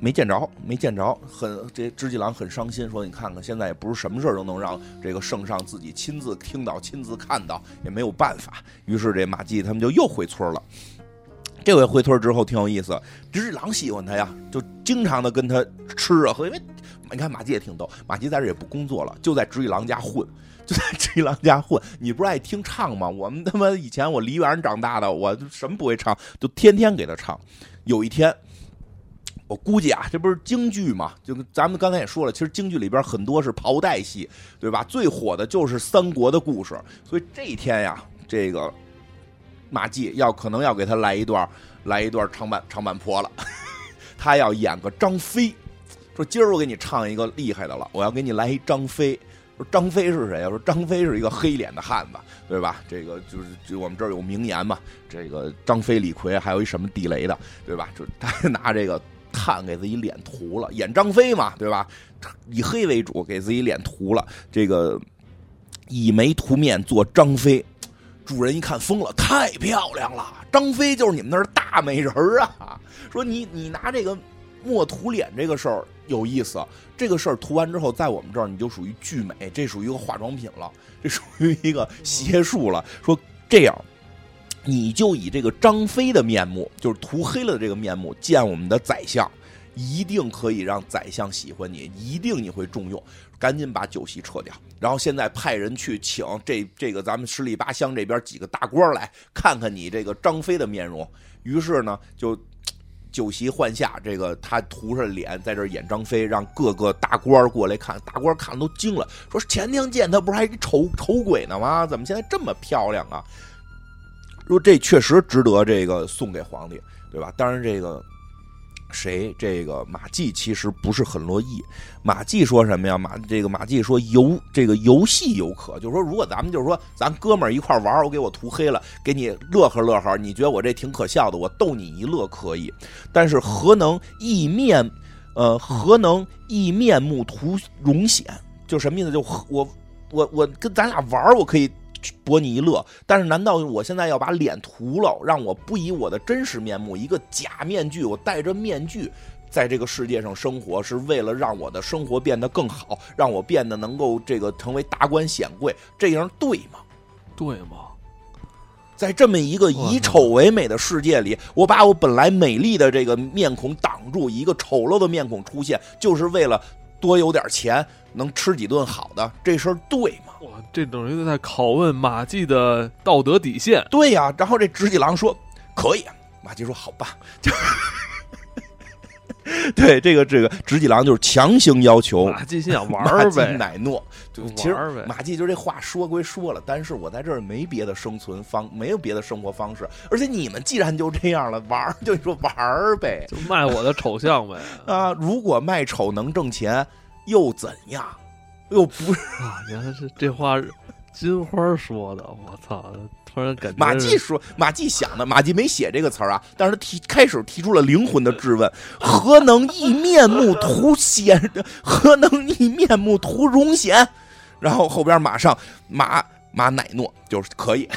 没见着，没见着。很这知己郎很伤心，说你看看，现在也不是什么事儿都能让这个圣上自己亲自听到、亲自看到，也没有办法。于是这马季他们就又回村了。这回回村之后挺有意思，知己郎喜欢他呀，就经常的跟他吃啊喝，因为你看马季也挺逗，马季在这也不工作了，就在直一郎家混，就在直一郎家混。你不是爱听唱吗？我们他妈以前我梨园长大的，我什么不会唱，就天天给他唱。有一天。我估计啊，这不是京剧嘛？就咱们刚才也说了，其实京剧里边很多是袍带戏，对吧？最火的就是三国的故事。所以这一天呀，这个马季要可能要给他来一段，来一段长坂长坂坡了。他要演个张飞，说今儿我给你唱一个厉害的了，我要给你来一张飞。说张飞是谁呀？说张飞是一个黑脸的汉子，对吧？这个就是就我们这儿有名言嘛，这个张飞李逵还有一什么地雷的，对吧？就他 拿这个。炭给自己脸涂了，演张飞嘛，对吧？以黑为主，给自己脸涂了。这个以眉涂面做张飞，主人一看疯了，太漂亮了！张飞就是你们那儿大美人儿啊！说你你拿这个墨涂脸这个事儿有意思，这个事儿涂完之后，在我们这儿你就属于巨美，这属于一个化妆品了，这属于一个邪术了。说这样。你就以这个张飞的面目，就是涂黑了的这个面目，见我们的宰相，一定可以让宰相喜欢你，一定你会重用。赶紧把酒席撤掉，然后现在派人去请这这个咱们十里八乡这边几个大官来看看你这个张飞的面容。于是呢，就酒席换下，这个他涂上脸在这演张飞，让各个大官过来看。大官看都惊了，说前天见他不是还丑丑 鬼呢吗？怎么现在这么漂亮啊？说这确实值得这个送给皇帝，对吧？当然，这个谁，这个马季其实不是很乐意。马季说什么呀？马这个马季说游这个游戏有可，就是说，如果咱们就是说，咱哥们儿一块玩我给我涂黑了，给你乐呵乐呵，你觉得我这挺可笑的，我逗你一乐可以。但是何能意面，呃，何能意面目涂容显？就什么意思？就我我我跟咱俩玩我可以。博你一乐，但是难道我现在要把脸涂了，让我不以我的真实面目，一个假面具，我戴着面具在这个世界上生活，是为了让我的生活变得更好，让我变得能够这个成为达官显贵，这样对吗？对吗？在这么一个以丑为美的世界里，我把我本来美丽的这个面孔挡住，一个丑陋的面孔出现，就是为了多有点钱，能吃几顿好的，这事儿对吗？哇，这等于在拷问马季的道德底线。对呀，然后这直戟郎说可以，马季说好吧，就 对这个这个直戟郎就是强行要求马季心想玩呗，奶诺。其实马季就这话说归说了，但是我在这儿没别的生存方，没有别的生活方式，而且你们既然就这样了，玩儿就说玩儿呗，就卖我的丑相呗啊！如果卖丑能挣钱又怎样？又不是啊！原来是这话，金花说的。我操！突然感觉马季说，马季想的，马季没写这个词儿啊，但是他提开始提出了灵魂的质问：何能以面目图显？何能以面目图容显？然后后边马上马马乃诺就是可以，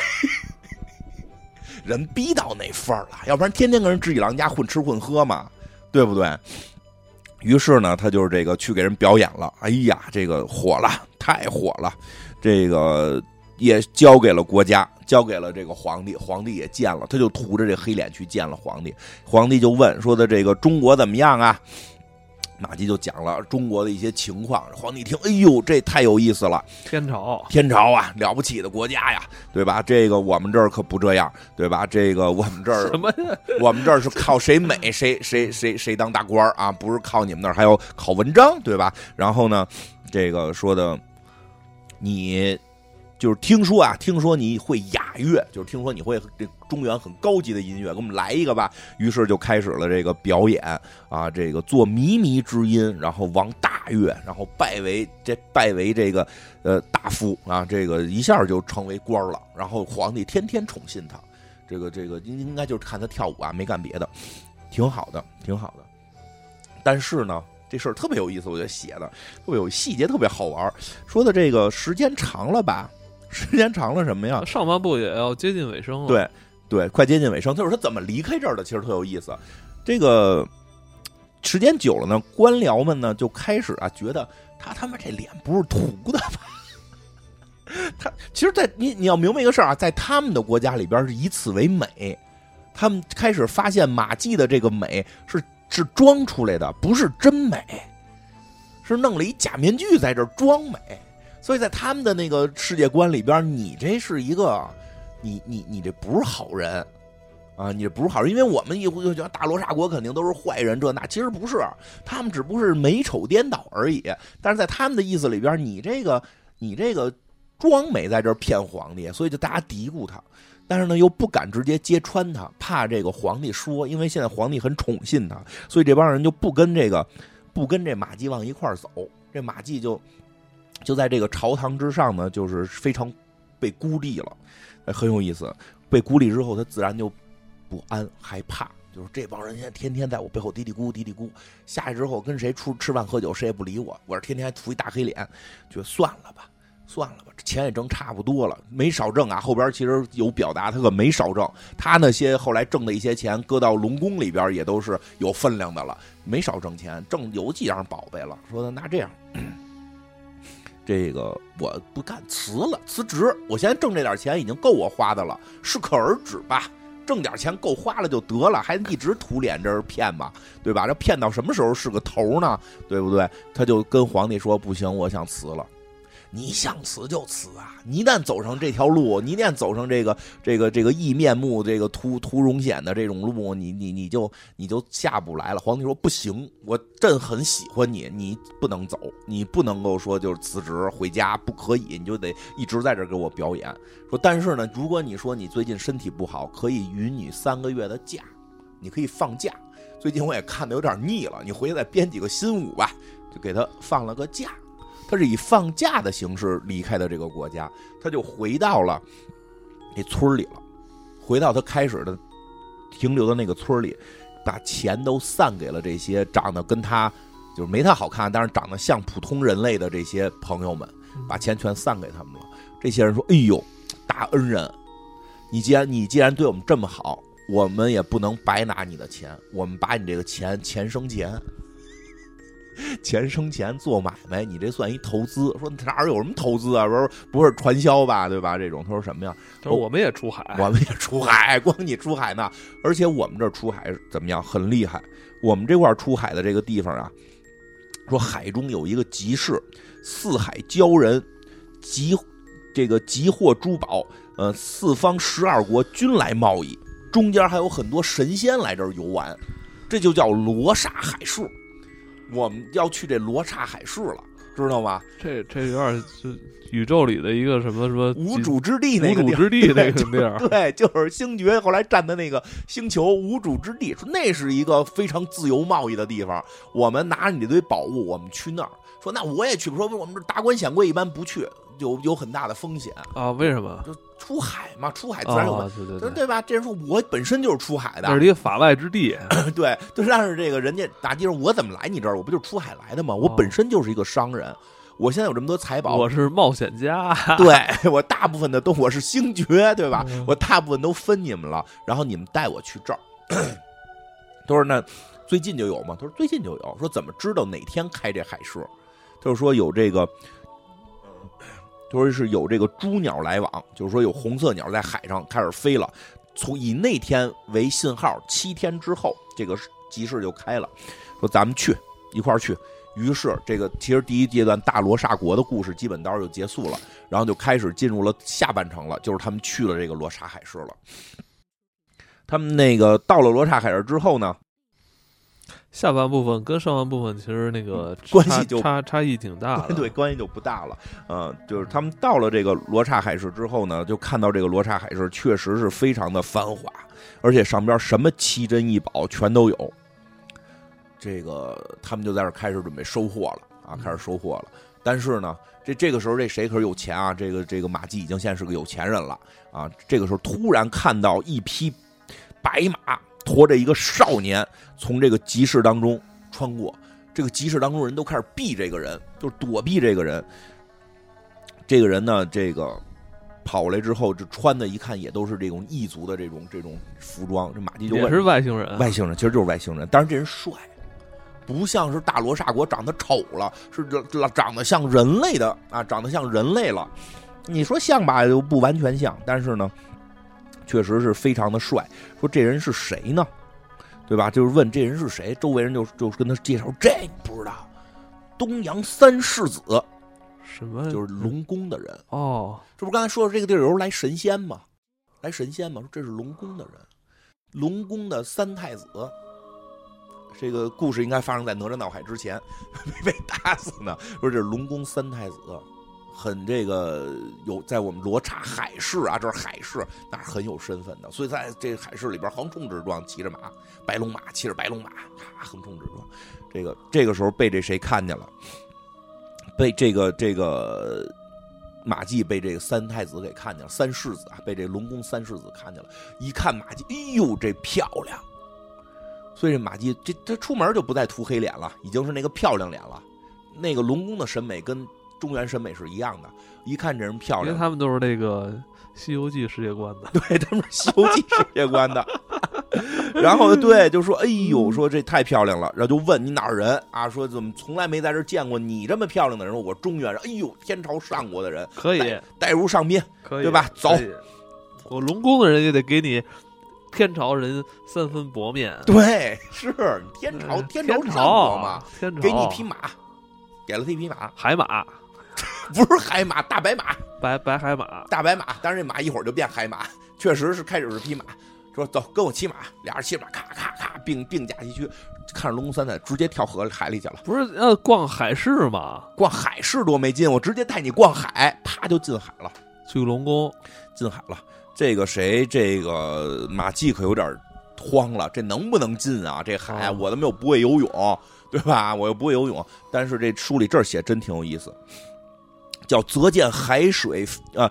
人逼到那份儿了，要不然天天跟人知己郎家混吃混喝嘛，对不对？于是呢，他就是这个去给人表演了。哎呀，这个火了，太火了！这个也交给了国家，交给了这个皇帝。皇帝也见了，他就涂着这黑脸去见了皇帝。皇帝就问说的：“这个中国怎么样啊？”马季就讲了中国的一些情况，皇帝一听，哎呦，这太有意思了！天朝，天朝啊，了不起的国家呀，对吧？这个我们这儿可不这样，对吧？这个我们这儿什么？我们这儿是靠谁美谁谁谁谁当大官啊？不是靠你们那儿还有考文章，对吧？然后呢，这个说的你。就是听说啊，听说你会雅乐，就是听说你会这中原很高级的音乐，给我们来一个吧。于是就开始了这个表演啊，这个做靡靡之音，然后王大乐，然后拜为这拜为这个呃大夫啊，这个一下就成为官了。然后皇帝天天宠信他，这个这个应应该就是看他跳舞啊，没干别的，挺好的，挺好的。但是呢，这事儿特别有意思，我觉得写的特别有细节，特别好玩。说的这个时间长了吧？时间长了什么呀？上半部也要接近尾声了。对，对，快接近尾声。就是他怎么离开这儿的，其实特有意思。这个时间久了呢，官僚们呢就开始啊，觉得他他妈这脸不是涂的吧？他其实，在你你要明白一个事儿啊，在他们的国家里边是以此为美。他们开始发现马季的这个美是是装出来的，不是真美。是弄了一假面具在这儿装美。所以在他们的那个世界观里边，你这是一个，你你你这不是好人。啊，你这不是好人，因为我们一会就觉得大罗刹国肯定都是坏人，这那其实不是，他们只不过是美丑颠倒而已。但是在他们的意思里边，你这个你这个装美在这骗皇帝，所以就大家嘀咕他，但是呢又不敢直接揭穿他，怕这个皇帝说，因为现在皇帝很宠信他，所以这帮人就不跟这个不跟这马季往一块儿走。这马季就就在这个朝堂之上呢，就是非常被孤立了，很有意思。被孤立之后，他自然就。不安害怕，就是这帮人现在天天在我背后嘀嘀咕嘀嘀咕。下去之后跟谁出吃饭喝酒，谁也不理我。我这天天还涂一大黑脸，就算了吧，算了吧，这钱也挣差不多了，没少挣啊。后边其实有表达，他可没少挣。他那些后来挣的一些钱，搁到龙宫里边也都是有分量的了，没少挣钱，挣有几样宝贝了。说那这样，这个我不干，辞了，辞职。我现在挣这点钱已经够我花的了，适可而止吧。挣点钱够花了就得了，还一直涂脸这儿骗嘛，对吧？这骗到什么时候是个头呢？对不对？他就跟皇帝说：“不行，我想辞了。”你想辞就辞啊！你一旦走上这条路，你一旦走上这个这个这个异面目、这个屠屠容险的这种路，你你你就你就下不来了。皇帝说：“不行，我朕很喜欢你，你不能走，你不能够说就是辞职回家，不可以，你就得一直在这给我表演。说但是呢，如果你说你最近身体不好，可以允你三个月的假，你可以放假。最近我也看的有点腻了，你回去再编几个新舞吧，就给他放了个假。”他是以放假的形式离开的这个国家，他就回到了那村里了，回到他开始的停留的那个村里，把钱都散给了这些长得跟他就是没他好看，但是长得像普通人类的这些朋友们，把钱全散给他们了。这些人说：“哎呦，大恩人，你既然你既然对我们这么好，我们也不能白拿你的钱，我们把你这个钱钱生钱。”钱生钱做买卖，你这算一投资。说哪儿有什么投资啊？不是不是传销吧？对吧？这种他说什么呀？他说我们也出海，我们也出海，光你出海呢。而且我们这出海怎么样？很厉害。我们这块出海的这个地方啊，说海中有一个集市，四海交人，集这个集货珠宝，呃，四方十二国均来贸易，中间还有很多神仙来这儿游玩，这就叫罗刹海市。我们要去这罗刹海市了，知道吗？这这有点是宇宙里的一个什么什么无主之地那个无主之地那个地儿，对，就是星爵后来站的那个星球无主之地，说那是一个非常自由贸易的地方。我们拿着你这堆宝物，我们去那儿。说那我也去，说我们这达官显贵一般不去。有有很大的风险啊？为什么？就出海嘛，出海自然有对对对吧？这人说我本身就是出海的，这是一个法外之地。对，就但是这个人家打地上，我怎么来你这儿？我不就是出海来的吗？我本身就是一个商人，我现在有这么多财宝，我是冒险家。对 我大部分的都我是星爵，对吧？我大部分都分你们了，然后你们带我去这儿。他说那最近就有吗？他说最近就有。说怎么知道哪天开这海市？他就说有这个。就说是有这个猪鸟来往，就是说有红色鸟在海上开始飞了，从以那天为信号，七天之后这个集市就开了。说咱们去一块儿去，于是这个其实第一阶段大罗刹国的故事基本到就结束了，然后就开始进入了下半程了，就是他们去了这个罗刹海市了。他们那个到了罗刹海市之后呢？下半部分跟上半部分其实那个关系就差差异挺大的，对，关系就不大了。嗯，就是他们到了这个罗刹海市之后呢，就看到这个罗刹海市确实是非常的繁华，而且上边什么奇珍异宝全都有。这个他们就在这开始准备收获了啊，开始收获了。但是呢，这这个时候这谁可是有钱啊？这个这个马季已经现在是个有钱人了啊。这个时候突然看到一匹白马。驮着一个少年从这个集市当中穿过，这个集市当中人都开始避这个人，就是躲避这个人。这个人呢，这个跑过来之后，这穿的一看也都是这种异族的这种这种服装。这马季就也是外星人，外星人其实就是外星人，但是这人帅，不像是大罗刹国长得丑了，是这长得像人类的啊，长得像人类了。你说像吧，又不完全像，但是呢。确实是非常的帅，说这人是谁呢？对吧？就是问这人是谁，周围人就就跟他介绍，这你不知道，东阳三世子，什么就是龙宫的人。哦，这不刚才说的这个地儿有时候来神仙吗？来神仙吗？说这是龙宫的人，龙宫的三太子。这个故事应该发生在哪吒闹海之前，没被打死呢。说这是龙宫三太子，很这个有在我们罗刹海市啊，这是海市，那很有身份的。所以在这海市里边横冲直撞，骑着马，白龙马，骑着白龙马，横冲直撞。这个这个时候被这谁看见了？被这个这个马季被这个三太子给看见了，三世子啊，被这龙宫三世子看见了。一看马季，哎呦，这漂亮！所以这马季这这出门就不再涂黑脸了，已经是那个漂亮脸了。那个龙宫的审美跟中原审美是一样的，一看这人漂亮，因为他们都是那个《西游记》世界观的。对，他们是《西游记》世界观的。然后对，就说：“哎呦，说这太漂亮了。”然后就问你哪儿人啊？说怎么从来没在这见过你这么漂亮的人？我中原人。哎呦，天朝上国的人，可以带带如上宾，可以，对吧？走，我龙宫的人也得给你天朝人三分薄面。对，是天朝嗯天朝上国嘛，，天朝给你一匹马，给了他一匹马，海马，不是海马，大白马，白白海马。大白马。但是这马一会儿就变海马，确实是开始是匹马。说走，跟我骑马，俩人骑马，咔咔咔并并驾齐驱，看着龙宫三太直接跳河海里去了。不是要逛海市吗？逛海市多没劲，我直接带你逛海，啪就进海了，去龙宫，进海了。这个谁，这个马季可有点慌了，这能不能进啊？这海哦我他妈又不会游泳，对吧？我又不会游泳。但是这书里这儿写真挺有意思，叫“则见海水啊，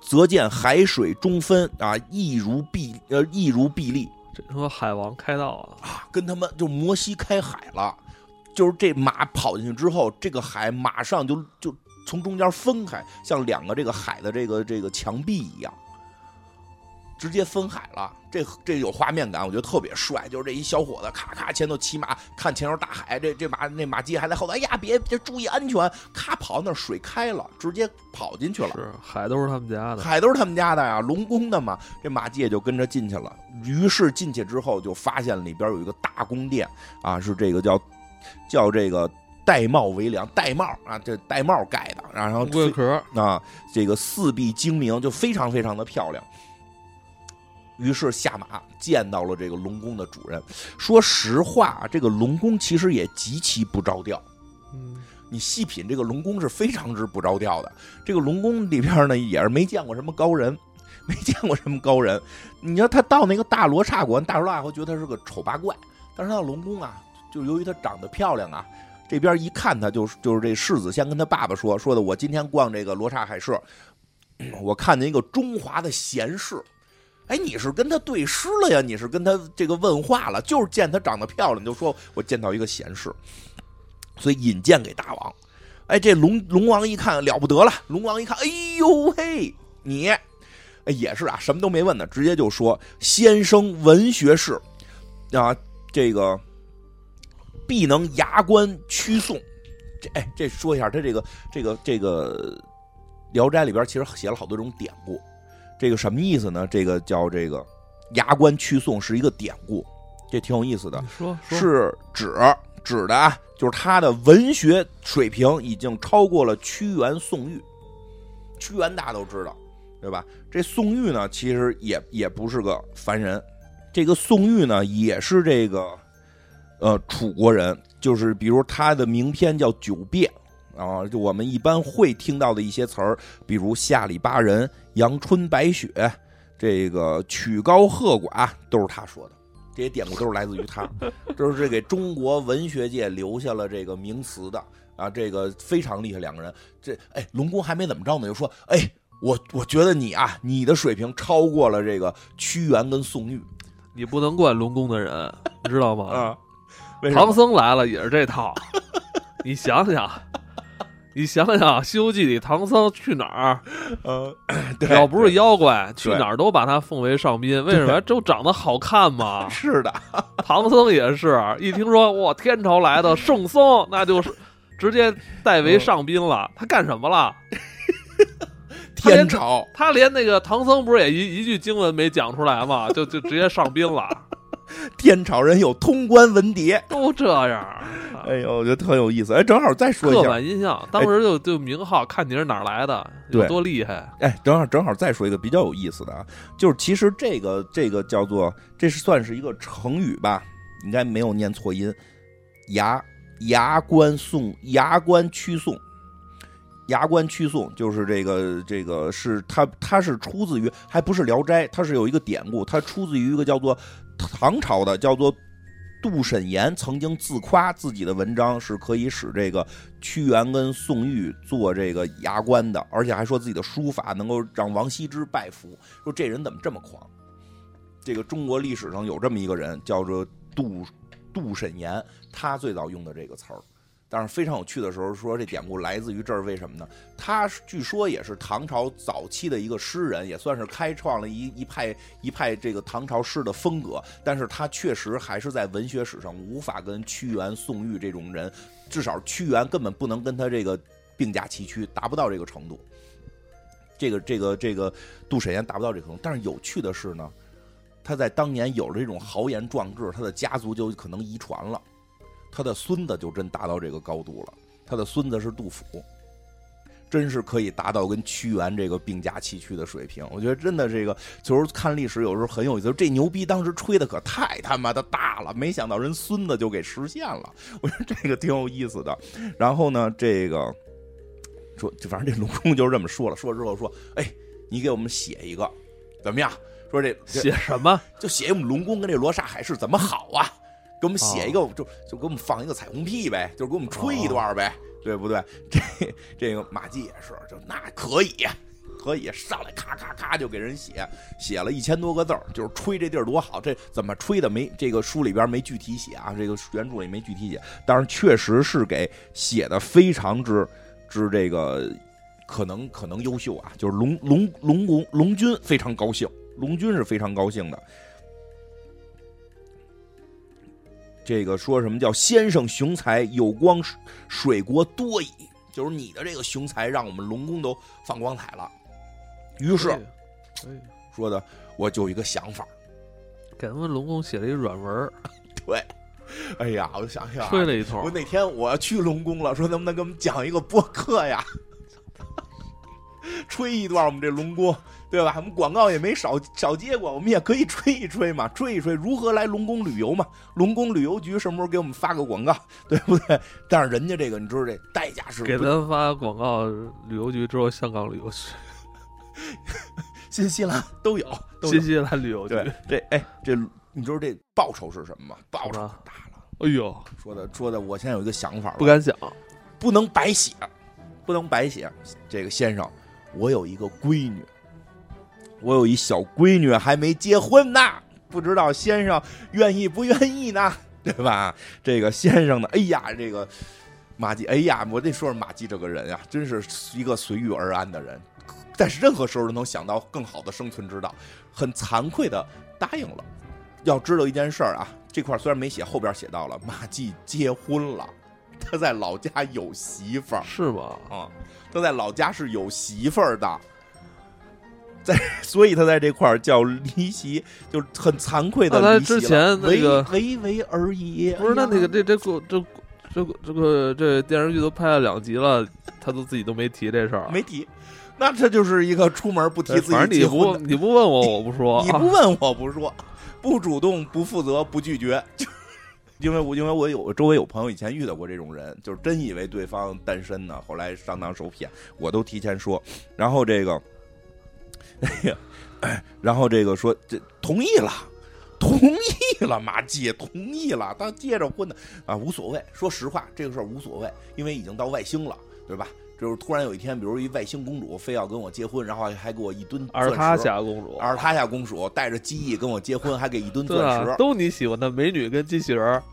则见海水中分啊，亦如壁呃，亦如壁立这他妈海王开道啊！啊，跟他们就摩西开海了。就是这马跑进去之后，这个海马上就就从中间分开，像两个这个海的这个这个墙壁一样，直接分海了。这这有画面感，我觉得特别帅。就是这一小伙子，咔咔前头骑马，看前头大海，这这马那马季还在后头，哎呀，别别注意安全，咔跑到那水开了，直接跑进去了。是海都是他们家的，海都是他们家的呀，龙宫的嘛。这马季也就跟着进去了。于是进去之后，就发现里边有一个大宫殿啊，是这个叫叫这个玳瑁为梁，玳瑁啊，这玳瑁盖的，然后乌龟壳，啊，这个四壁精明，就非常非常的漂亮。于是下马见到了这个龙宫的主人。说实话，这个龙宫其实也极其不着调。嗯，你细品这个龙宫是非常之不着调的。这个龙宫里边呢，也是没见过什么高人，没见过什么高人。你知道他到那个大罗刹国，大罗刹国觉得他是个丑八怪，但是他到龙宫啊，就由于他长得漂亮啊，这边一看他就是就是这世子先跟他爸爸说说的，我今天逛这个罗刹海市，我看见一个中华的贤士。哎，你是跟他对诗了呀？你是跟他这个问话了？就是见他长得漂亮，你就说我见到一个贤士，所以引荐给大王。哎，这龙龙王一看了不得了，龙王一看，哎呦喂，你，哎也是啊，什么都没问呢，直接就说先生文学士啊，这个必能牙关驱送。这哎，这说一下，他这个这个这个《聊斋》里边其实写了好多种典故，这个什么意思呢？这个叫这个牙关驱送是一个典故，这挺有意思的。说说是指指的啊，就是他的文学水平已经超过了屈原、宋玉。屈原大家都知道，对吧？这宋玉呢，其实也也不是个凡人。这个宋玉呢，也是这个呃楚国人，就是比如他的名篇叫《九变》啊，就我们一般会听到的一些词儿，比如下里巴人、阳春白雪，这个曲高和寡，都是他说的。这些典故都是来自于他，这是给中国文学界留下了这个名词的啊，这个非常厉害。两个人，这哎，龙宫还没怎么着呢，就说哎，我我觉得你啊，你的水平超过了这个屈原跟宋玉你不能怪龙宫的人，你知道吗？啊。唐僧来了也是这套，你想想，你想想，《西游记》里唐僧去哪儿，呃，要不是妖怪，去哪儿都把他奉为上宾。为什么？就长得好看嘛。是的，唐僧也是一听说哇天朝来的圣僧，那就是直接代为上宾了。他干什么了？天朝他连那个唐僧不是也一一句经文没讲出来嘛，就就直接上宾了。天朝人有通关文牒。都这样，哎呦，我觉得特有意思。哎，正好再说一下刻，板印象，当时就就名号，看你是哪儿来的，有多厉害。哎，正好正好再说一个比较有意思的啊，就是其实这个这个叫做这是算是一个成语吧，应该没有念错音，牙牙关送牙关曲送。牙关曲送就是这个，这个是它，它是出自于还不是《聊斋》，它是有一个典故，它出自于一个叫做唐朝的，叫做杜审言曾经自夸自己的文章是可以使这个屈原跟宋玉做这个牙关的，而且还说自己的书法能够让王羲之拜服。说这人怎么这么狂？这个中国历史上有这么一个人，叫做杜杜审言，他最早用的这个词儿。但是非常有趣的时候，说这典故来自于这儿，为什么呢？他据说也是唐朝早期的一个诗人，也算是开创了一一派一派这个唐朝诗的风格。但是他确实还是在文学史上无法跟屈原、宋玉这种人，至少屈原根本不能跟他这个并驾齐驱，达不到这个程度。这个这个这个杜审言达不到这个程度。但是有趣的是呢，他在当年有了这种豪言壮志，他的家族就可能遗传了。他的孙子就真达到这个高度了，他的孙子是杜甫，真是可以达到跟屈原这个并驾齐驱的水平。我觉得真的这个，就是看历史有时候很有意思。这牛逼当时吹的可太他妈的大了，没想到人孙子就给实现了。我觉得这个挺有意思的。然后呢，这个说，就反正这龙宫就是这么说了。说之后说，哎，你给我们写一个，怎么样？说这这写什么？就写我们龙宫跟这罗刹海市怎么好啊？给我们写一个，就就给我们放一个彩虹屁呗，就是给我们吹一段呗，对不对？这这个马季也是，就那可以，可以上来咔咔咔就给人写，写了一千多个字儿，就是吹这地儿多好。这怎么吹的没？这个书里边没具体写啊，这个原著里没具体写，但是确实是给写的非常之之这个可能可能优秀啊，就是龙龙龙宫龙君非常高兴，龙君是非常高兴的。这个说什么叫先生雄才有光水国多矣，就是你的这个雄才让我们龙宫都放光彩了。于是哎说的我就有一个想法，给他们龙宫写了一软文，对，哎呀，我就想想、啊，吹了一通我。那天我去龙宫了，说能不能给我们讲一个播客呀？吹一段我们这龙宫，对吧？我们广告也没少少接过，我们也可以吹一吹嘛，吹一吹如何来龙宫旅游嘛。龙宫旅游局什么时候给我们发个广告，对不对？但是人家这个你知道这代价是给咱发广告，旅游局之后，香港旅游局、新西兰都有，都有新西兰旅游局。对这哎这你知道这报酬是什么吗？报酬大了。哎呦，说的说的，我现在有一个想法，不敢想。不能白写，不能白写。这个先生，我有一个闺女，我有一小闺女还没结婚呢，不知道先生愿意不愿意呢？对吧？这个先生呢，哎呀，这个马季，哎呀，我得说说马季这个人呀，真是一个随遇而安的人，但是任何时候都能想到更好的生存之道，很惭愧的答应了。要知道一件事儿啊，这块儿虽然没写，后边写到了马季结婚了，他在老家有媳妇儿。是吗？啊，他在老家是有媳妇儿的，在 所以他在这块儿叫离席，就是很惭愧的离席了。之前那个唯唯唯而已。不是，那那个这这个这这个这个这电视剧都拍了两集了，他都自己都没提这事儿。没提，那这就是一个出门不提自反正你不。你不问我，我不说。你不问我不说，不主动不负责不拒绝，就因为我因为我有周围有朋友以前遇到过这种人，就是真以为对方单身呢，后来上当受骗，我都提前说，然后这个，哎呀，哎然后这个说这同意了。同意了，马季同意了，当结着婚的啊，无所谓。说实话，这个事儿无所谓，因为已经到外星了，对吧？就是突然有一天，比如一外星公主非要跟我结婚，然后还给我一吨尔塔钻石夏公主，阿尔塔夏公主带着机翼跟我结婚，还给一吨钻石啊，。都你喜欢的美女跟机器人儿。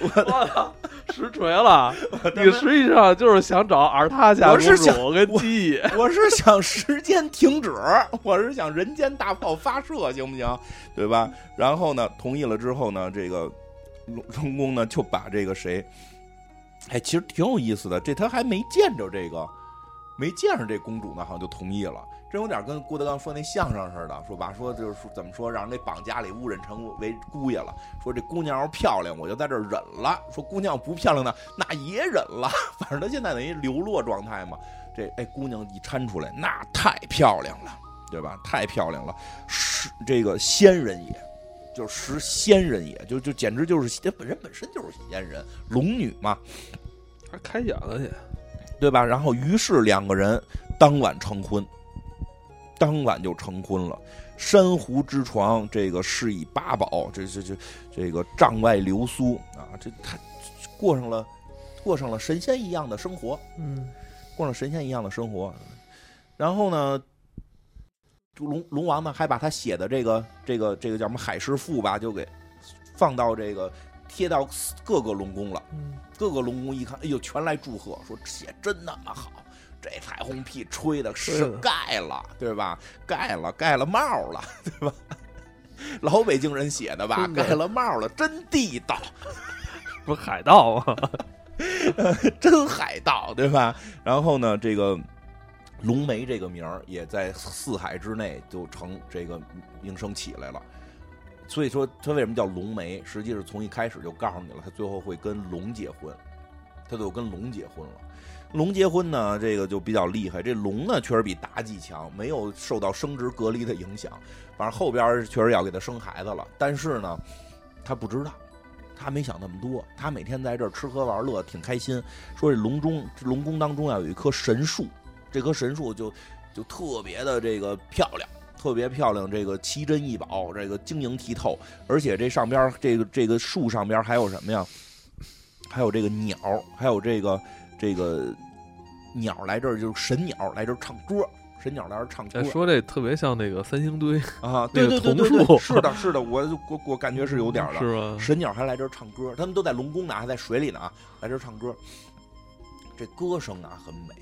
我操，实锤了！你实际上就是想找尔塔夏公我是想主跟机翼。我是想时间停止，我是想人间大炮发射，行不行？对吧？然后呢，同意了之后呢，这个龙龙宫呢就把这个谁，哎，其实挺有意思的，这他还没见着这个没见着这公主呢，好像就同意了。这有点跟郭德纲说那相声似的，说吧，说就是说怎么说，让人给绑家里误认成为姑爷了。说这姑娘要漂亮，我就在这忍了；说姑娘不漂亮呢，那也忍了。反正他现在等于流落状态嘛。这哎，姑娘一搀出来，那太漂亮了，对吧？太漂亮了，是这个仙人也，就是仙人也，就就简直就是这本人本身就是仙人，龙女嘛，还开眼了也，对吧？然后于是两个人当晚成婚。当晚就成婚了，珊瑚之床，这个是以八宝，这这这这个帐外流苏啊，这他过上了过上了神仙一样的生活，嗯，过上神仙一样的生活。然后呢，龙龙王呢还把他写的这个这个这个叫什么海市赋吧，就给放到这个贴到各个龙宫了。嗯，各个龙宫一看，哎呦，全来祝贺，说写真那么好。这彩虹屁吹的是盖了，对吧？盖了，盖了帽了，对吧？老北京人写的吧？盖了帽了，真地道，不海盗啊，真海盗，对吧？然后呢，这个龙梅这个名儿也在四海之内就成这个名声起来了。所以说，他为什么叫龙梅？实际是从一开始就告诉你了，他最后会跟龙结婚，他就跟龙结婚了。龙结婚呢，这个就比较厉害。这龙呢，确实比妲己强，没有受到生殖隔离的影响。反正后边确实要给他生孩子了，但是呢，他不知道，他没想那么多。他每天在这儿吃喝玩乐，挺开心。说这龙中龙宫当中啊，有一棵神树，这棵神树就就特别的这个漂亮，特别漂亮。这个奇珍异宝，这个晶莹剔透，而且这上边这个这个树上边还有什么呀？还有这个鸟，还有这个。这个鸟来这儿就是神鸟来这儿唱歌，神鸟来这儿唱歌。说这特别像那个三星堆啊，对对对对，是的，是的，我我我感觉是有点的，是吧？神鸟还来这儿唱歌，他们都在龙宫呢，还在水里呢啊，来这儿唱歌。这歌声啊很美，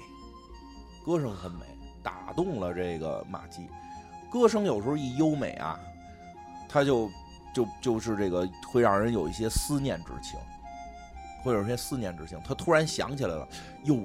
歌声很美，打动了这个马季。歌声有时候一优美啊，他就就就是这个会让人有一些思念之情。会有些思念之情，他突然想起来了，哟，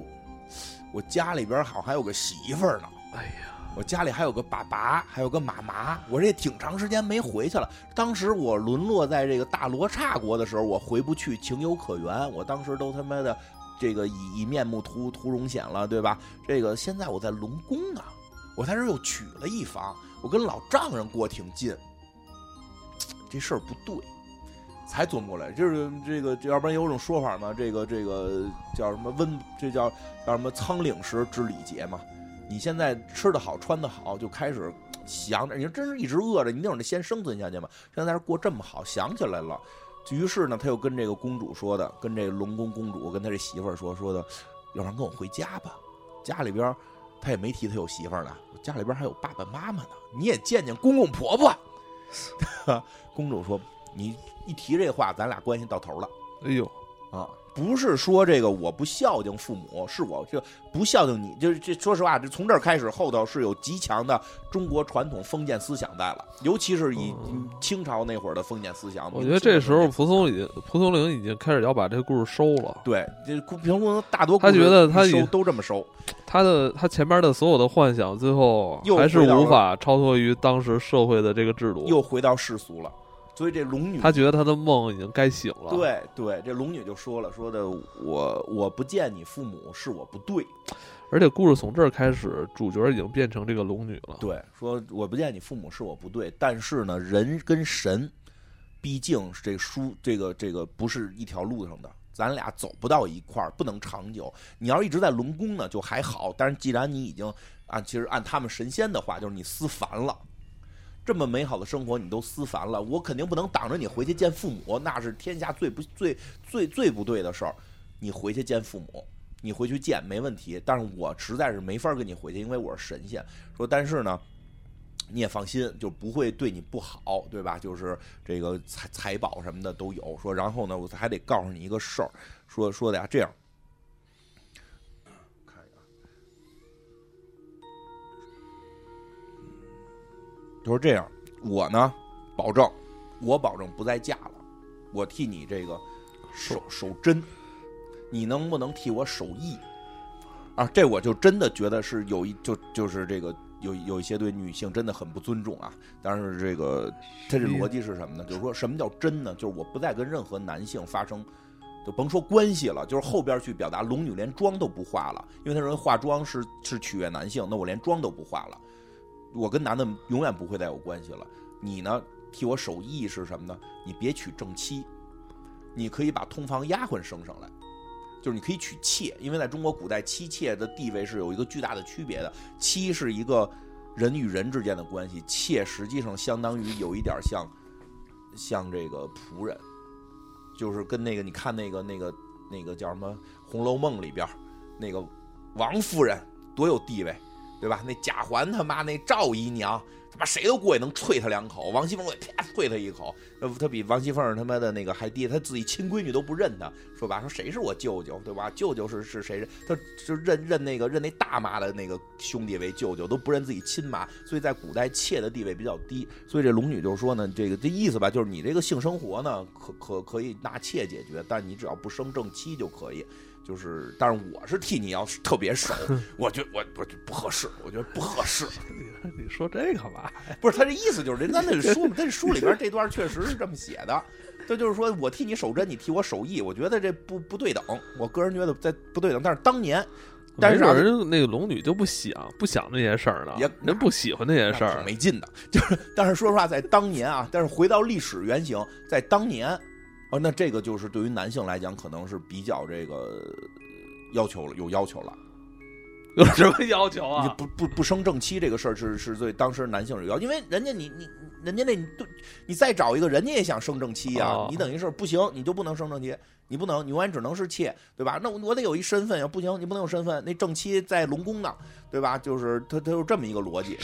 我家里边好还有个媳妇儿呢。哎呀，我家里还有个爸爸，还有个妈妈，我这挺长时间没回去了。当时我沦落在这个大罗刹国的时候，我回不去，情有可原。我当时都他妈的这个以以面目图图容显了，对吧？这个现在我在龙宫啊，我在这又娶了一房，我跟老丈人过挺近，这事儿不对。才琢磨过来，就是这个，要不然有种说法嘛，这个这个叫什么温，这叫叫什么仓廪实知礼节嘛。你现在吃的好，穿的好，就开始想着，你说真是一直饿着，你那会儿得先生存下去嘛。现在在这过这么好，想起来了，于是呢，他又跟这个公主说的，跟这个龙宫公主，跟他这媳妇儿说说的，要不然跟我回家吧，家里边他也没提他有媳妇儿呢，家里边还有爸爸妈妈呢，你也见见公公婆婆。公主说你。一提这话，咱俩关系到头了。哎呦，啊，不是说这个我不孝敬父母，是我就不孝敬你。就是这，说实话，这从这儿开始，后头是有极强的中国传统封建思想在了，尤其是以清朝那会儿的封建思想。我觉得这时候蒲松龄，蒲松龄已经开始要把这个故事收了。对，这蒲松龄大多他觉得他收都这么收，他的他前面的所有的幻想，最后还是无法超脱于当时社会的这个制度，又回到世俗了。所以这龙女，她觉得她的梦已经该醒了。对对，这龙女就说了，说的我我不见你父母是我不对，而且故事从这儿开始，主角已经变成这个龙女了。对，说我不见你父母是我不对，但是呢，人跟神，毕竟是这书这个这个不是一条路上的，咱俩走不到一块儿，不能长久。你要一直在龙宫呢，就还好；但是既然你已经按其实按他们神仙的话，就是你思凡了。这么美好的生活你都思烦了，我肯定不能挡着你回去见父母，那是天下最不最最最不对的事儿。你回去见父母，你回去见没问题，但是我实在是没法跟你回去，因为我是神仙。说但是呢，你也放心，就不会对你不好，对吧？就是这个财财宝什么的都有。说然后呢，我还得告诉你一个事儿，说说的呀，这样。就是这样，我呢，保证，我保证不再嫁了，我替你这个守守贞，你能不能替我守义？啊，这我就真的觉得是有一就就是这个有有一些对女性真的很不尊重啊。但是这个他这逻辑是什么呢？就是说什么叫真呢？就是我不再跟任何男性发生，就甭说关系了，就是后边去表达龙女连妆都不化了，因为他认为化妆是是取悦男性，那我连妆都不化了，我跟男的永远不会再有关系了。你呢，替我守义是什么呢？你别娶正妻，你可以把通房丫鬟生上来。就是你可以娶妾，因为在中国古代，妻妾的地位是有一个巨大的区别的。妻是一个人与人之间的关系，妾实际上相当于有一点像像这个仆人，就是跟那个你看那个那个那个叫什么《红楼梦》里边那个王夫人多有地位，对吧？那贾环他妈那赵姨娘。他妈谁都过去能啐他两口，王熙凤过啪啐他一口，他比王熙凤他妈的那个还低，他自己亲闺女都不认他，说吧，说谁是我舅舅，对吧？舅舅是是谁？他就认认那个认那大妈的那个兄弟为舅舅，都不认自己亲妈，所以在古代妾的地位比较低。所以这龙女就说呢，这个这意思吧，就是你这个性生活呢，可可可以纳妾解决，但你只要不生正妻就可以。就是，但是我是替你要特别熟，我觉我我不合适，我觉得不合适。你说这个嘛？不是他这意思就是，人家那书，他这书里边这段确实是这么写的。这就是说我替你守贞，你替我守义，我觉得这不不对等。我个人觉得在不对等。但是当年，但是人那个龙女就不想不想那些事儿呢，也人不喜欢那些事儿，没劲的。就是，但是说实话，在当年啊，但是回到历史原型，在当年。哦，那这个就是对于男性来讲，可能是比较这个要求了，有要求了。有什么要求啊？你不不不生正妻这个事儿是是对当时男性有要，因为人家你你人家那你对，你再找一个人家也想生正妻呀，你等于是不行，你就不能生正妻，你不能，你永远只能是妾，对吧？那我我得有一身份呀，不行，你不能有身份，那正妻在龙宫呢，对吧？就是他他有这么一个逻辑。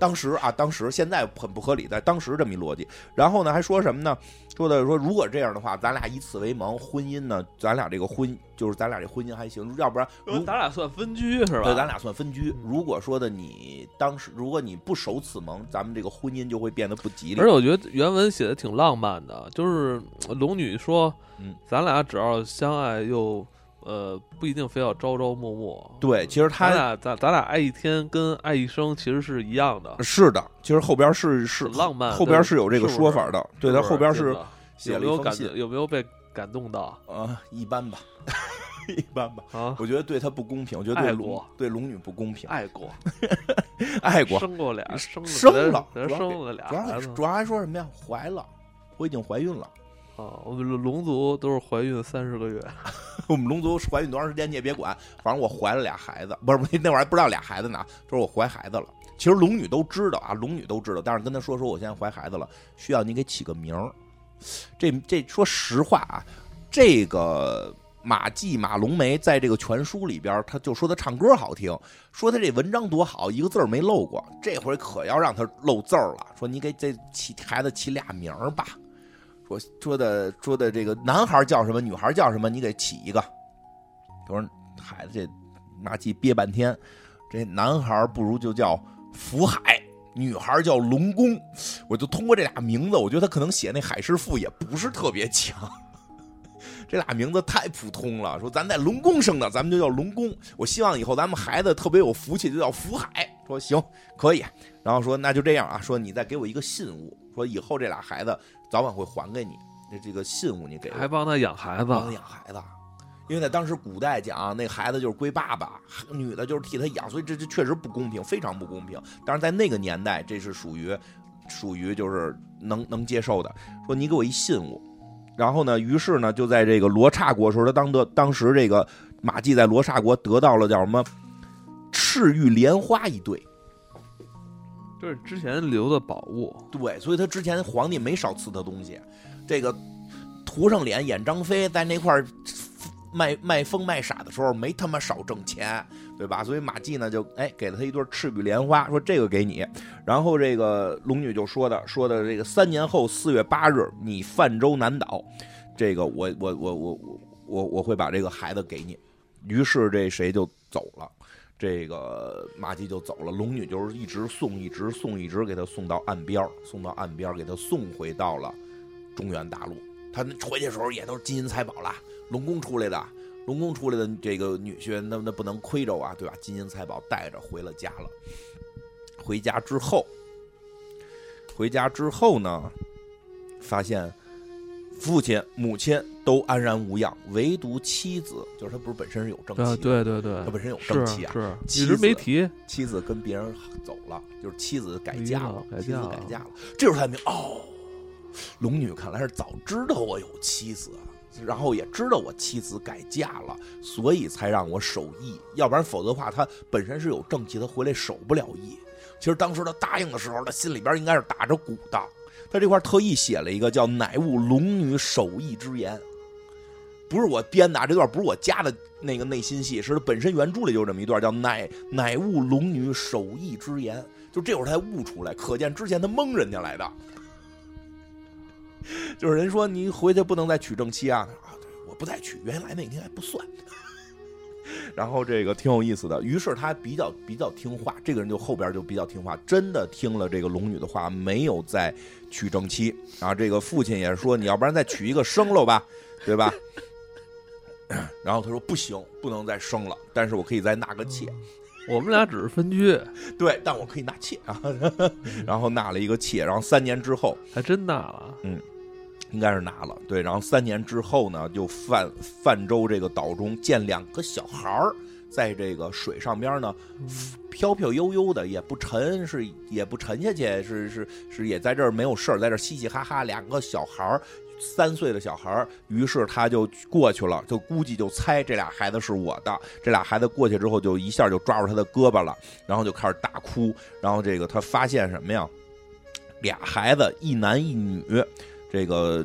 当时啊，当时现在很不合理，在当时这么一逻辑，然后呢还说什么呢？说的说如果这样的话，咱俩以此为盟，婚姻呢，咱俩这个婚就是咱俩这婚姻还行，要不然咱俩算分居是吧？对，咱俩算分居。如果说的你当时如果你不守此盟，咱们这个婚姻就会变得不吉利。而且我觉得原文写的挺浪漫的，就是龙女说，嗯，咱俩只要相爱又。呃，不一定非要朝朝暮暮。对，其实他咱俩咱咱俩爱一天跟爱一生其实是一样的。是的，其实后边是是浪漫，后边是有这个说法的。对，他后边是写了有感有没有被感动到？啊，一般吧，一般吧。啊，我觉得对他不公平，我觉得对龙对龙女不公平。爱过，爱过，生过俩，生生了，生了俩主要。主要还说什么呀？怀了，我已经怀孕了。啊，我们龙族都是怀孕三十个月。我们龙族怀孕多长时间你也别管，反正我怀了俩孩子，不是不是那会儿还不知道俩孩子呢，就是我怀孩子了。其实龙女都知道啊，龙女都知道，但是跟她说说我现在怀孩子了，需要你给起个名儿。这这说实话啊，这个马季马龙梅在这个全书里边，他就说他唱歌好听，说他这文章多好，一个字儿没漏过。这回可要让他漏字儿了，说你给这起孩子起俩名儿吧。我说的说的这个男孩叫什么，女孩叫什么，你给起一个。我说孩子这马季憋半天，这男孩不如就叫福海，女孩叫龙宫。我就通过这俩名字，我觉得他可能写那海师傅也不是特别强。这俩名字太普通了，说咱在龙宫生的，咱们就叫龙宫。我希望以后咱们孩子特别有福气，就叫福海。说行可以，然后说那就这样啊，说你再给我一个信物，说以后这俩孩子。早晚会还给你，那这个信物你给，还帮他养孩子，帮他养孩子，因为在当时古代讲，那孩子就是归爸爸，女的就是替他养，所以这这确实不公平，非常不公平。但是在那个年代，这是属于属于就是能能接受的。说你给我一信物，然后呢，于是呢，就在这个罗刹国时候，他当得当时这个马季在罗刹国得到了叫什么赤玉莲花一对。就是之前留的宝物，对，所以他之前皇帝没少赐他东西。这个涂上脸演张飞，在那块儿卖卖疯卖傻的时候，没他妈少挣钱，对吧？所以马季呢就哎给了他一对赤羽莲花，说这个给你。然后这个龙女就说的说的这个三年后四月八日，你泛舟南岛，这个我我我我我我我会把这个孩子给你。于是这谁就走了。这个马季就走了，龙女就是一直送，一直送，一直给他送到岸边送到岸边给他送回到了中原大陆。他回去的时候也都是金银财宝了，龙宫出来的，龙宫出来的这个女婿，那那不能亏着啊，对吧？金银财宝带着回了家了。回家之后，回家之后呢，发现父亲、母亲都安然无恙，唯独妻子，就是他不是本身是有正气啊，对对对他，本身有正气啊。是，妻一直没提，妻子跟别人走了，就是妻子改嫁了，妻子改嫁了。这时候才明白哦，龙女看来是早知道我有妻子，然后也知道我妻子改嫁了，所以才让我守义。要不然，否则的话，他本身是有正气，他回来守不了义。其实当时他答应的时候，他心里边应该是打着鼓的。他这块特意写了一个叫“乃悟龙女守义之言”，不是我编的啊，这段不是我加的那个内心戏，是本身原著里就这么一段，叫“乃乃悟龙女守义之言”，就这会儿才悟出来，可见之前他蒙人家来的。就是人说你回去不能再娶正妻啊，啊，对，我不再娶，原来那天还不算。然后这个挺有意思的，于是他比较比较听话，这个人就后边就比较听话，真的听了这个龙女的话，没有再娶正妻。然后这个父亲也说，你要不然再娶一个生了吧，对吧？然后他说不行，不能再生了，但是我可以再纳个妾，我们俩只是分居，对，但我可以纳妾啊。然后纳了一个妾，然后三年之后，还真纳了，应该是拿了，对，然后三年之后呢，就泛泛舟这个岛中见两个小孩儿在这个水上边呢飘飘悠悠的，也不沉，是也不沉下去，是是是也在这儿没有事儿，在这儿嘻嘻哈哈，两个小孩儿。三岁的小孩儿，于是他就过去了，就估计就猜这俩孩子是我的。这俩孩子过去之后，就一下就抓住他的胳膊了，然后就开始大哭。然后这个他发现什么呀？俩孩子，一男一女，这个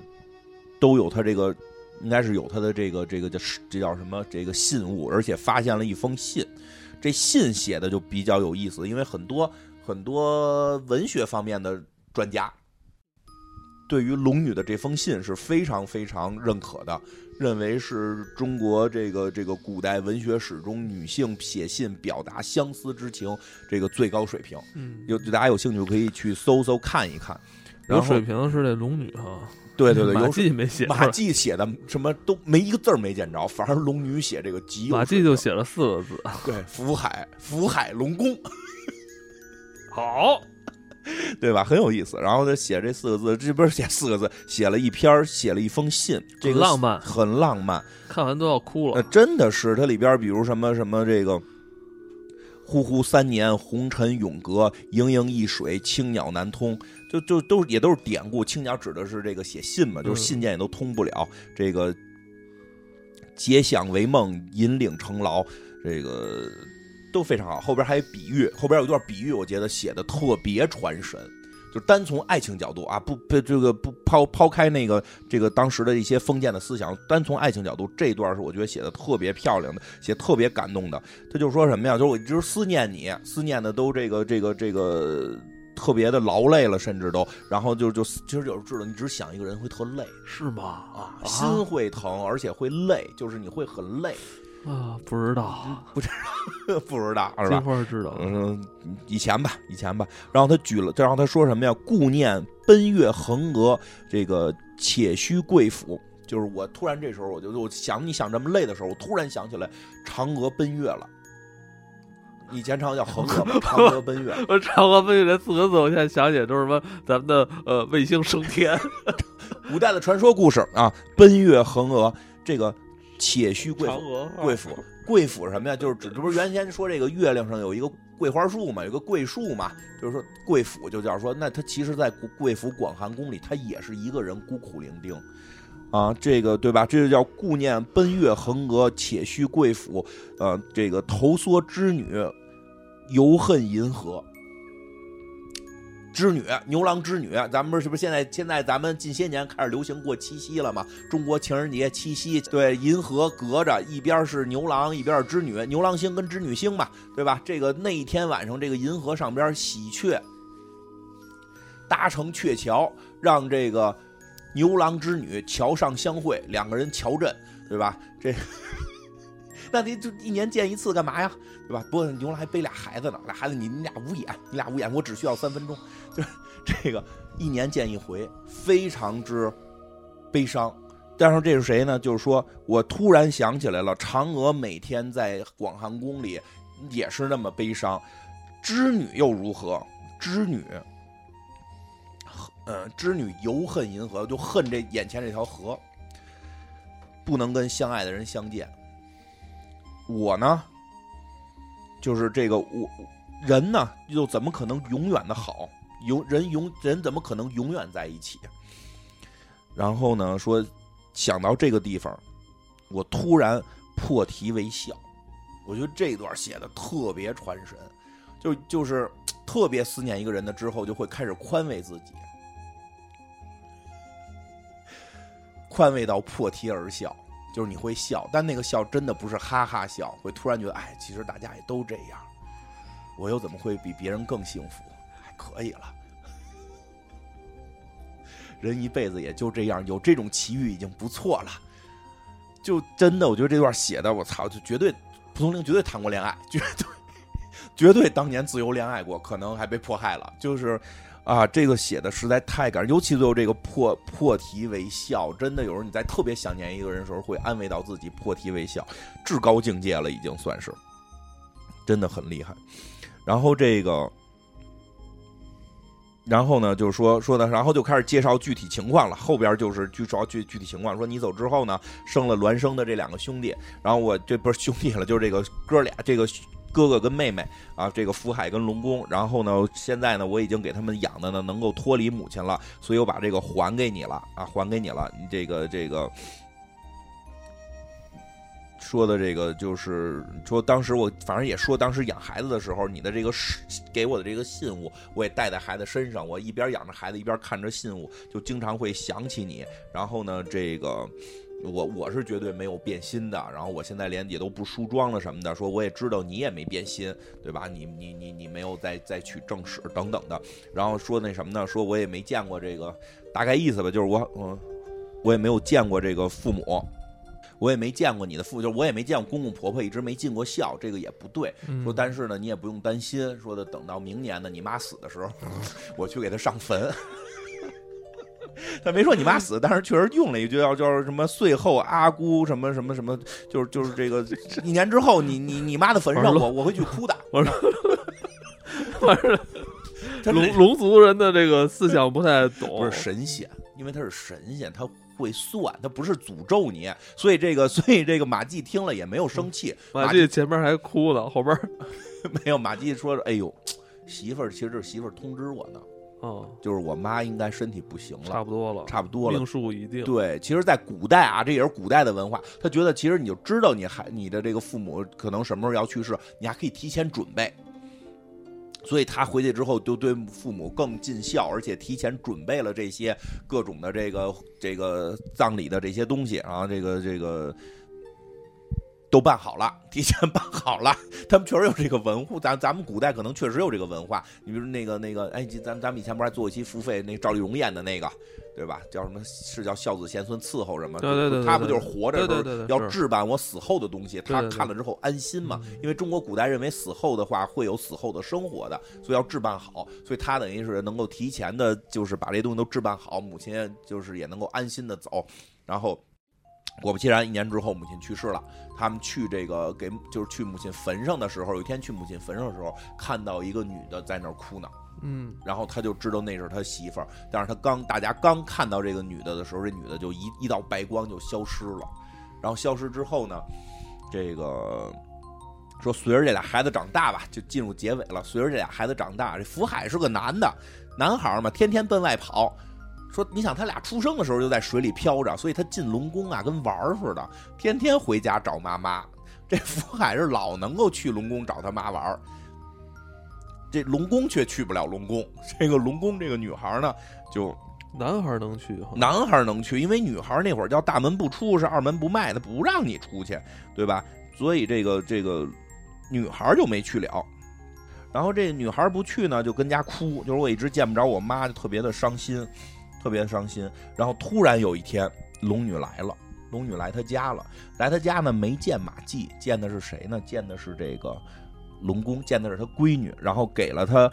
都有他这个，应该是有他的这个这个叫这叫什么这个信物，而且发现了一封信。这信写的就比较有意思，因为很多很多文学方面的专家对于龙女的这封信是非常非常认可的，认为是中国这个这个古代文学史中女性写信表达相思之情这个最高水平。嗯，有大家有兴趣可以去搜搜看一看。然后有水平是这龙女哈，对对对，马有季没写，马季写的什么都没一个字儿没见着，反而龙女写这个极有马水平季就写了四个字，对福海福海龙宫，好，对吧？很有意思。然后他写这四个字，这不是写四个字，写了一篇儿，写了一封信，这个浪漫很浪漫。看完都要哭呃，了，真的是它里边，比如什么什么这个。呼呼三年，红尘永隔；盈盈一水，青鸟难通。就就都也都是典故。青鸟指的是这个写信嘛，就是嗯信件也都通不了。这个结想为梦，引领成牢，这个都非常好。后边还有比喻，后边有一段比喻，我觉得写的特别传神。就单从爱情角度啊，不不这个不抛抛开那个这个当时的一些封建的思想，单从爱情角度，这段是我觉得写的特别漂亮的，写特别感动的。他就说什么呀？就是我一直思念你，思念的都这个这个这个特别的劳累了，甚至都，然后就就其实有时候知道，你只想一个人会特累是吗？啊，心会疼，而且会累，就是你会很累，啊，不知道，不知道 是金吧？花知道，嗯，以前吧，以前吧。然后他举了，然后他说什么呀？顾念奔月横娥，这个且须贵府。就是我突然这时候，我就我想你想这么累的时候，我突然想起来嫦娥奔月了。以前常叫嫦娥嘛，嫦娥奔月。我嫦娥奔月这四个字，我现在想起来都是什么咱们的呃卫星升天，古代的传说故事啊，奔月横额，这个且须贵府。娥贵府，贵府什么呀？就是指，这不是原先说这个月亮上有一个桂花树嘛，有个桂树嘛，就是说贵府就叫说，那他其实在贵贵府广寒宫里，他也是一个人孤苦伶仃。啊，这个对吧？这就叫顾念奔月横额，且须贵府。呃，这个头缩织女，犹恨银河。织女，牛郎织女，咱们不是不是现在现在咱们近些年开始流行过七夕了吗？中国情人节七夕，对，银河隔着，一边是牛郎，一边是织女，牛郎星跟织女星嘛，对吧？这个那一天晚上，这个银河上边喜鹊搭成鹊桥，让这个牛郎织女桥上相会，两个人桥阵，对吧？这 那你就一年见一次干嘛呀？对吧？不牛郎还背俩孩子呢，俩孩子你你俩无眼，你俩无眼，我只需要三分钟，就这个一年见一回，非常之悲伤。但是这是谁呢？就是说我突然想起来了，嫦娥每天在广寒宫里也是那么悲伤，织女又如何？织女，呃，织女尤恨银河，就恨这眼前这条河，不能跟相爱的人相见。我呢，就是这个我人呢，又怎么可能永远的好？永人永人怎么可能永远在一起？然后呢，说想到这个地方，我突然破涕为笑。我觉得这段写的特别传神，就就是特别思念一个人的之后，就会开始宽慰自己，宽慰到破涕而笑。就是你会笑，但那个笑真的不是哈哈笑，会突然觉得，哎，其实大家也都这样，我又怎么会比别人更幸福？还可以了，人一辈子也就这样，有这种奇遇已经不错了。就真的，我觉得这段写的，我操，就绝对蒲松龄绝对谈过恋爱，绝对绝对当年自由恋爱过，可能还被迫害了，就是。啊，这个写的实在太感人，尤其最后这个破破涕为笑，真的有时候你在特别想念一个人的时候，会安慰到自己破涕为笑，至高境界了，已经算是，真的很厉害。然后这个，然后呢，就是说说的，然后就开始介绍具体情况了。后边就是具主要具具体情况，说你走之后呢，生了孪生的这两个兄弟，然后我这不是兄弟了，就是这个哥俩，这个。哥哥跟妹妹啊，这个福海跟龙宫，然后呢，现在呢，我已经给他们养的呢，能够脱离母亲了，所以我把这个还给你了啊，还给你了。你这个这个说的这个就是说，当时我反正也说，当时养孩子的时候，你的这个给我的这个信物，我也带在孩子身上，我一边养着孩子，一边看着信物，就经常会想起你。然后呢，这个。我我是绝对没有变心的，然后我现在连也都不梳妆了什么的，说我也知道你也没变心，对吧？你你你你没有再再取正史等等的，然后说那什么呢？说我也没见过这个，大概意思吧，就是我嗯，我也没有见过这个父母，我也没见过你的父，就是我也没见过公公婆婆，一直没尽过孝，这个也不对。说但是呢，你也不用担心，说的等到明年呢，你妈死的时候，我去给她上坟。他没说你妈死，但是确实用了一句叫叫什么“岁后阿姑什么什么什么”，就是就是这个 一年之后，你你你妈的坟上，我我会去哭的。我说，龙龙族人的这个思想不太懂，不是神仙，因为他是神仙，他会算，他不是诅咒你，所以这个所以这个马季听了也没有生气。马季前面还哭呢，后边没有。马季说：“哎呦，媳妇儿，其实是媳妇儿通知我呢。”哦，就是我妈应该身体不行了，差不多了，差不多了，命数已定。对，其实，在古代啊，这也是古代的文化。他觉得，其实你就知道，你还你的这个父母可能什么时候要去世，你还可以提前准备。所以他回去之后，就对父母更尽孝，而且提前准备了这些各种的这个这个葬礼的这些东西，然后这个这个。都办好了，提前办好了。他们确实有这个文化，咱咱们古代可能确实有这个文化。你比如那个那个，哎，咱咱们以前不是还做一期付费，那赵丽蓉演的那个，对吧？叫什么？是叫孝子贤孙伺候什么？对对对，他不就是活着时候要置办我死后的东西？他看了之后安心嘛？因为中国古代认为死后的话会有死后的生活的，所以要置办好。所以他等于是能够提前的，就是把这东西都置办好，母亲就是也能够安心的走。然后果不其然，一年之后母亲去世了。他们去这个给就是去母亲坟上的时候，有一天去母亲坟上的时候，看到一个女的在那儿哭呢。嗯，然后他就知道那是他媳妇儿。但是他刚大家刚看到这个女的的时候，这女的就一一道白光就消失了。然后消失之后呢，这个说随着这俩孩子长大吧，就进入结尾了。随着这俩孩子长大，这福海是个男的，男孩嘛，天天奔外跑。说你想他俩出生的时候就在水里漂着，所以他进龙宫啊跟玩儿似的，天天回家找妈妈。这福海是老能够去龙宫找他妈玩儿，这龙宫却去不了龙宫。这个龙宫这个女孩呢，就男孩能去，男孩能去，因为女孩那会儿叫大门不出，是二门不迈，他不让你出去，对吧？所以这个这个女孩就没去了。然后这女孩不去呢，就跟家哭，就是我一直见不着我妈，就特别的伤心。特别伤心，然后突然有一天，龙女来了。龙女来他家了，来他家呢没见马季，见的是谁呢？见的是这个龙宫，见的是他闺女，然后给了他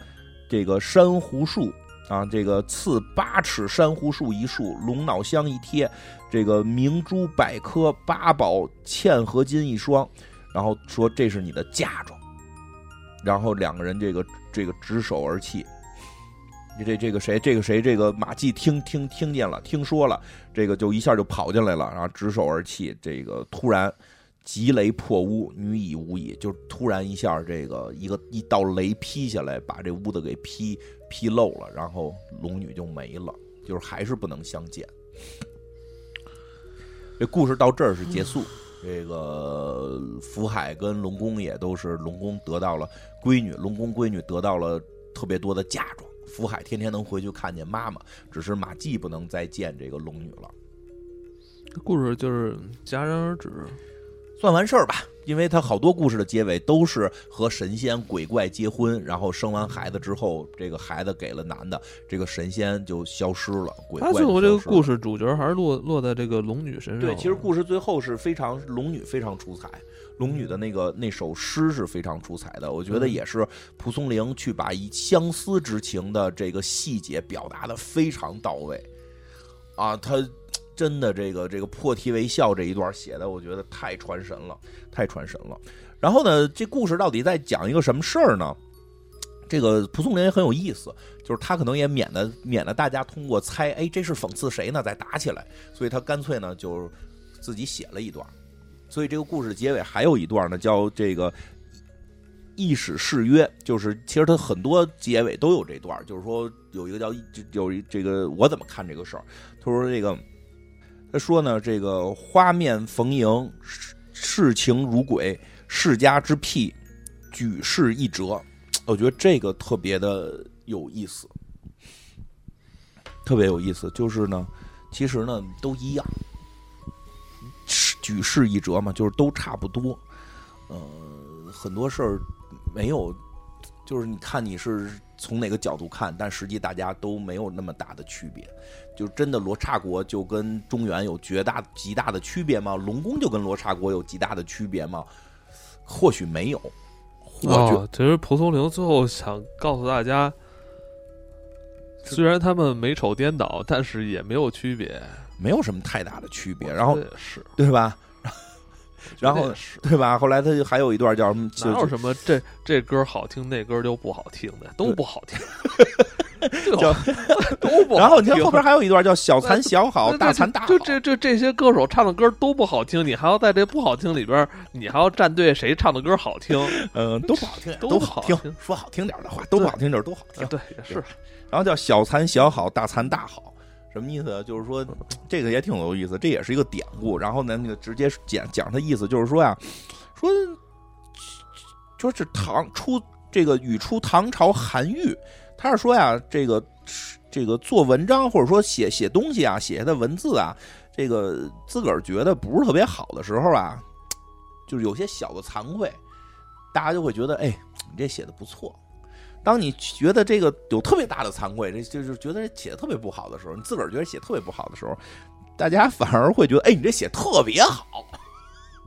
这个珊瑚树啊，这个刺八尺珊瑚树一束，龙脑香一贴，这个明珠百颗，八宝嵌合金一双，然后说这是你的嫁妆，然后两个人这个这个执手而泣。这这个谁，这个谁，这个马季听听听见了，听说了，这个就一下就跑进来了，然后执手而泣。这个突然急雷破屋，女已无已，就突然一下，这个一个一道雷劈下来，把这屋子给劈劈漏了，然后龙女就没了，就是还是不能相见。这故事到这儿是结束。这个福海跟龙宫也都是龙宫得到了闺女，龙宫闺女得到了特别多的嫁妆。福海天天能回去看见妈妈，只是马季不能再见这个龙女了。故事就是戛然而止，算完事儿吧。因为他好多故事的结尾都是和神仙鬼怪结婚，然后生完孩子之后，这个孩子给了男的，这个神仙就消失了。鬼怪最后这个故事主角还是落落在这个龙女身上。对，其实故事最后是非常龙女非常出彩。龙女的那个那首诗是非常出彩的，我觉得也是蒲松龄去把一相思之情的这个细节表达的非常到位，啊，他真的这个这个破涕为笑这一段写的，我觉得太传神了，太传神了。然后呢，这故事到底在讲一个什么事儿呢？这个蒲松龄也很有意思，就是他可能也免得免得大家通过猜，哎，这是讽刺谁呢？再打起来，所以他干脆呢就自己写了一段。所以这个故事结尾还有一段呢，叫这个“一史誓约”，就是其实它很多结尾都有这段，就是说有一个叫有一这个我怎么看这个事儿？他说这个他说呢，这个花面逢迎，视情如鬼，世家之癖，举世一折。我觉得这个特别的有意思，特别有意思。就是呢，其实呢都一样。举世一辙嘛，就是都差不多。呃，很多事儿没有，就是你看你是从哪个角度看，但实际大家都没有那么大的区别。就真的罗刹国就跟中原有绝大极大的区别吗？龙宫就跟罗刹国有极大的区别吗？或许没有。哦，其实蒲松龄最后想告诉大家，虽然他们美丑颠倒，但是也没有区别。没有什么太大的区别，然后是对吧？然后对吧？后来他就还有一段叫什么？哪有什么这这歌好听，那歌就不好听的，都不好听。叫 都不。然后你看后边还有一段叫“小残小好，大残大好”。就这这这些歌手唱的歌都不好听，你还要在这不好听里边，你还要站队谁唱的歌好听？嗯，都不好听，都好听。说好听点的话，都不好听就是都好听。对，也是。然后叫“小残小好，大残大好”。什么意思？就是说，这个也挺有意思，这也是一个典故。然后呢，那个直接讲讲他意思，就是说呀，说说是唐初这个语出唐朝韩愈，他是说呀，这个这个做文章或者说写写东西啊，写下的文字啊，这个自个儿觉得不是特别好的时候啊，就是有些小的惭愧，大家就会觉得，哎，你这写的不错。当你觉得这个有特别大的惭愧，这就是觉得写的特别不好的时候，你自个儿觉得写特别不好的时候，大家反而会觉得，哎，你这写特别好，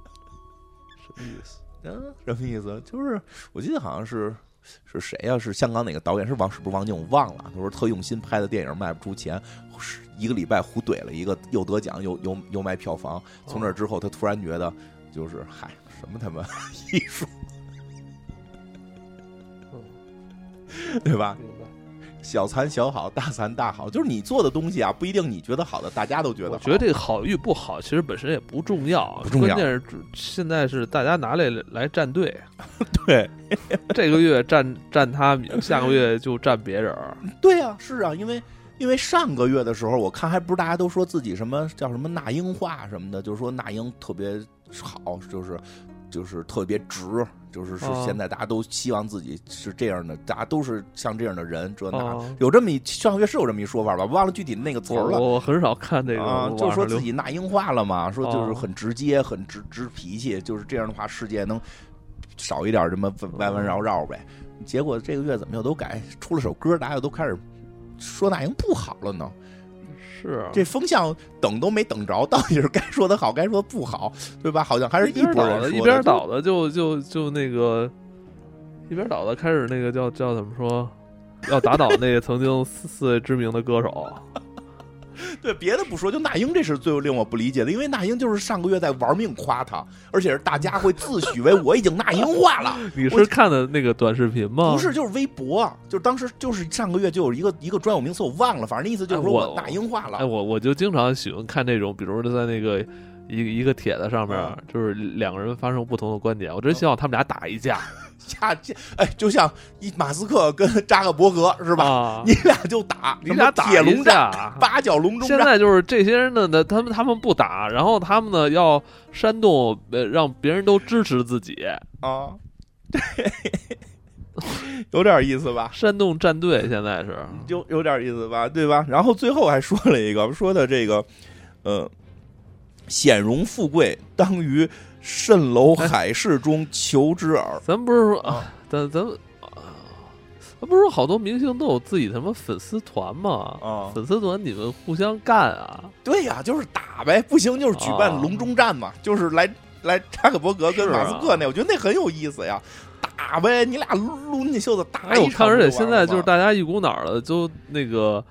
什么意思？嗯，什么意思？就是我记得好像是是谁呀？是香港哪个导演？是王是不是王晶？我忘了。他说特用心拍的电影卖不出钱，一个礼拜胡怼了一个，又得奖又又又卖票房。从那之后，他突然觉得，就是嗨，什么他妈 艺术。对吧？小残小好，大残大好，就是你做的东西啊，不一定你觉得好的，大家都觉得。我觉得这个好与不好，其实本身也不重要，不重要。关键是现在是大家拿来来站队，对，这个月站站他，下个月就站别人。对呀，是啊，因为因为上个月的时候，我看还不是大家都说自己什么叫什么那英话什么的，就是说那英特别好，就是就是特别直。就是是，现在大家都希望自己是这样的，大家都是像这样的人，这那有这么一上个月是有这么一说法吧？忘了具体的那个词儿了。我很少看这个，就说自己那英化了嘛，说就是很直接，很直直脾气，就是这样的话，世界能少一点什么弯弯绕绕呗。结果这个月怎么又都改出了首歌，大家又都开始说那英不好了呢？是啊这风向等都没等着，到底是该说的好，该说不好，对吧？好像还是一波人一边倒的，就就就那个一边倒的开始那个叫叫怎么说？要打倒那个曾经四四位知名的歌手。对，别的不说，就那英这是最令我不理解的，因为那英就是上个月在玩命夸他，而且是大家会自诩为我已经那英化了。你是看的那个短视频吗？不是，就是微博，就是当时就是上个月就有一个一个专有名词，我忘了，反正那意思就是说我那英化了。哎，我我就经常喜欢看那种，比如说在那个一一个帖子上面，就是两个人发生不同的观点，我真希望他们俩打一架。下架，哎，就像一马斯克跟扎克伯格是吧？你俩就打，你俩打铁笼战、八角笼中战。现在就是这些人呢，他们他们不打，然后他们呢要煽动，呃，让别人都支持自己啊。有点意思吧？煽动战队现在是有有点意思吧？对吧？然后最后还说了一个，说的这个，呃，显荣富贵当于。蜃楼海市中求之耳。咱不是说啊，咱咱咱不是说好多明星都有自己什么粉丝团吗？啊，粉丝团你们互相干啊？对呀，就是打呗，不行就是举办隆中战嘛，就是来来扎克伯格跟马斯克那，我觉得那很有意思呀，打呗，你俩撸你袖子打一场。我看而且现在就是大家一股脑的就那个，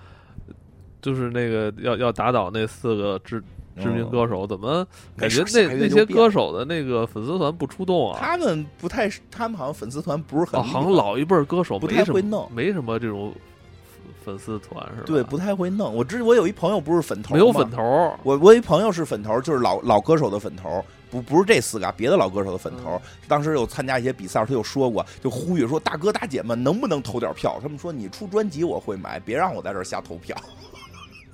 就是那个要要打倒那四个知。知名歌手怎么感觉那那些歌手的那个粉丝团不出动啊？他们不太，他们好像粉丝团不是很，好像老一辈歌手不太会弄，没什么这种粉丝团是吧？对，不太会弄。我之我有一朋友不是粉头，没有粉头。我我一朋友是粉头，就是老老歌手的粉头，不不是这四个，别的老歌手的粉头。当时有参加一些比赛，他就说过，就呼吁说大哥大姐们能不能投点票？他们说你出专辑我会买，别让我在这瞎投票。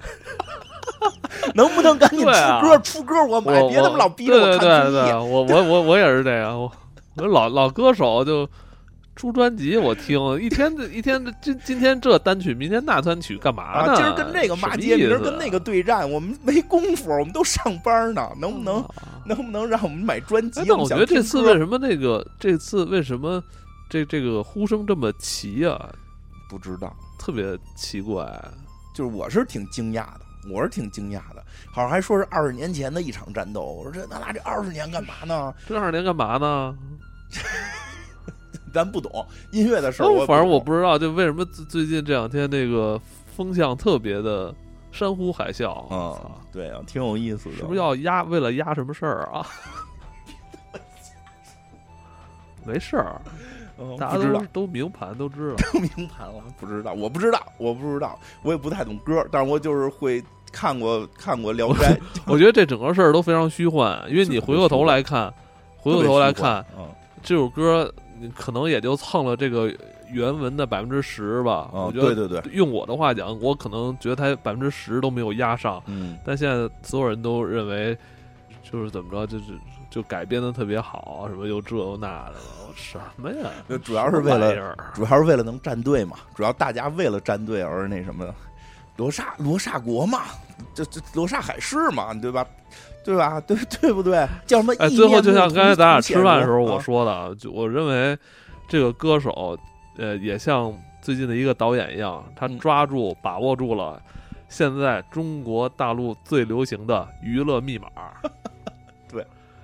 能不能赶紧出歌？出歌我买，别他妈老逼着我看综艺。我我我我也是这样，我我老老歌手就出专辑，我听一天一天今今天这单曲，明天那单曲，干嘛呢？今儿跟这个骂街，明儿跟那个对战，我们没功夫，我们都上班呢。能不能能不能让我们买专辑？那我觉得这次为什么那个这次为什么这这个呼声这么齐啊？不知道，特别奇怪。就是我是挺惊讶的。我是挺惊讶的，好像还说是二十年前的一场战斗。我说这那那这二十年干嘛呢？这二十年干嘛呢？咱不懂音乐的事儿。反正我不知道，就为什么最近这两天那个风向特别的山呼海啸啊？对啊，挺有意思的。是不是要压？为了压什么事儿啊？没事儿。大家都都明盘都知道，都明盘了，不知道，我不知道，我不知道，我也不太懂歌，但是我就是会看过看过《聊斋》。我觉得这整个事儿都非常虚幻，因为你回过头来看，回过头来看，这首歌可能也就蹭了这个原文的百分之十吧。我觉得，对对对，用我的话讲，我可能觉得它百分之十都没有压上。嗯，但现在所有人都认为，就是怎么着，就是就改编的特别好，什么又这又那的。什么呀？主要是为了，主要是为了能站队嘛。主要大家为了站队而那什么，罗刹罗刹国嘛，这这罗刹海市嘛，对吧？对吧？对对不对？叫什么？哎，最后就像刚才咱俩吃饭的时候我说的，就我认为这个歌手，呃，也像最近的一个导演一样，他抓住把握住了现在中国大陆最流行的娱乐密码。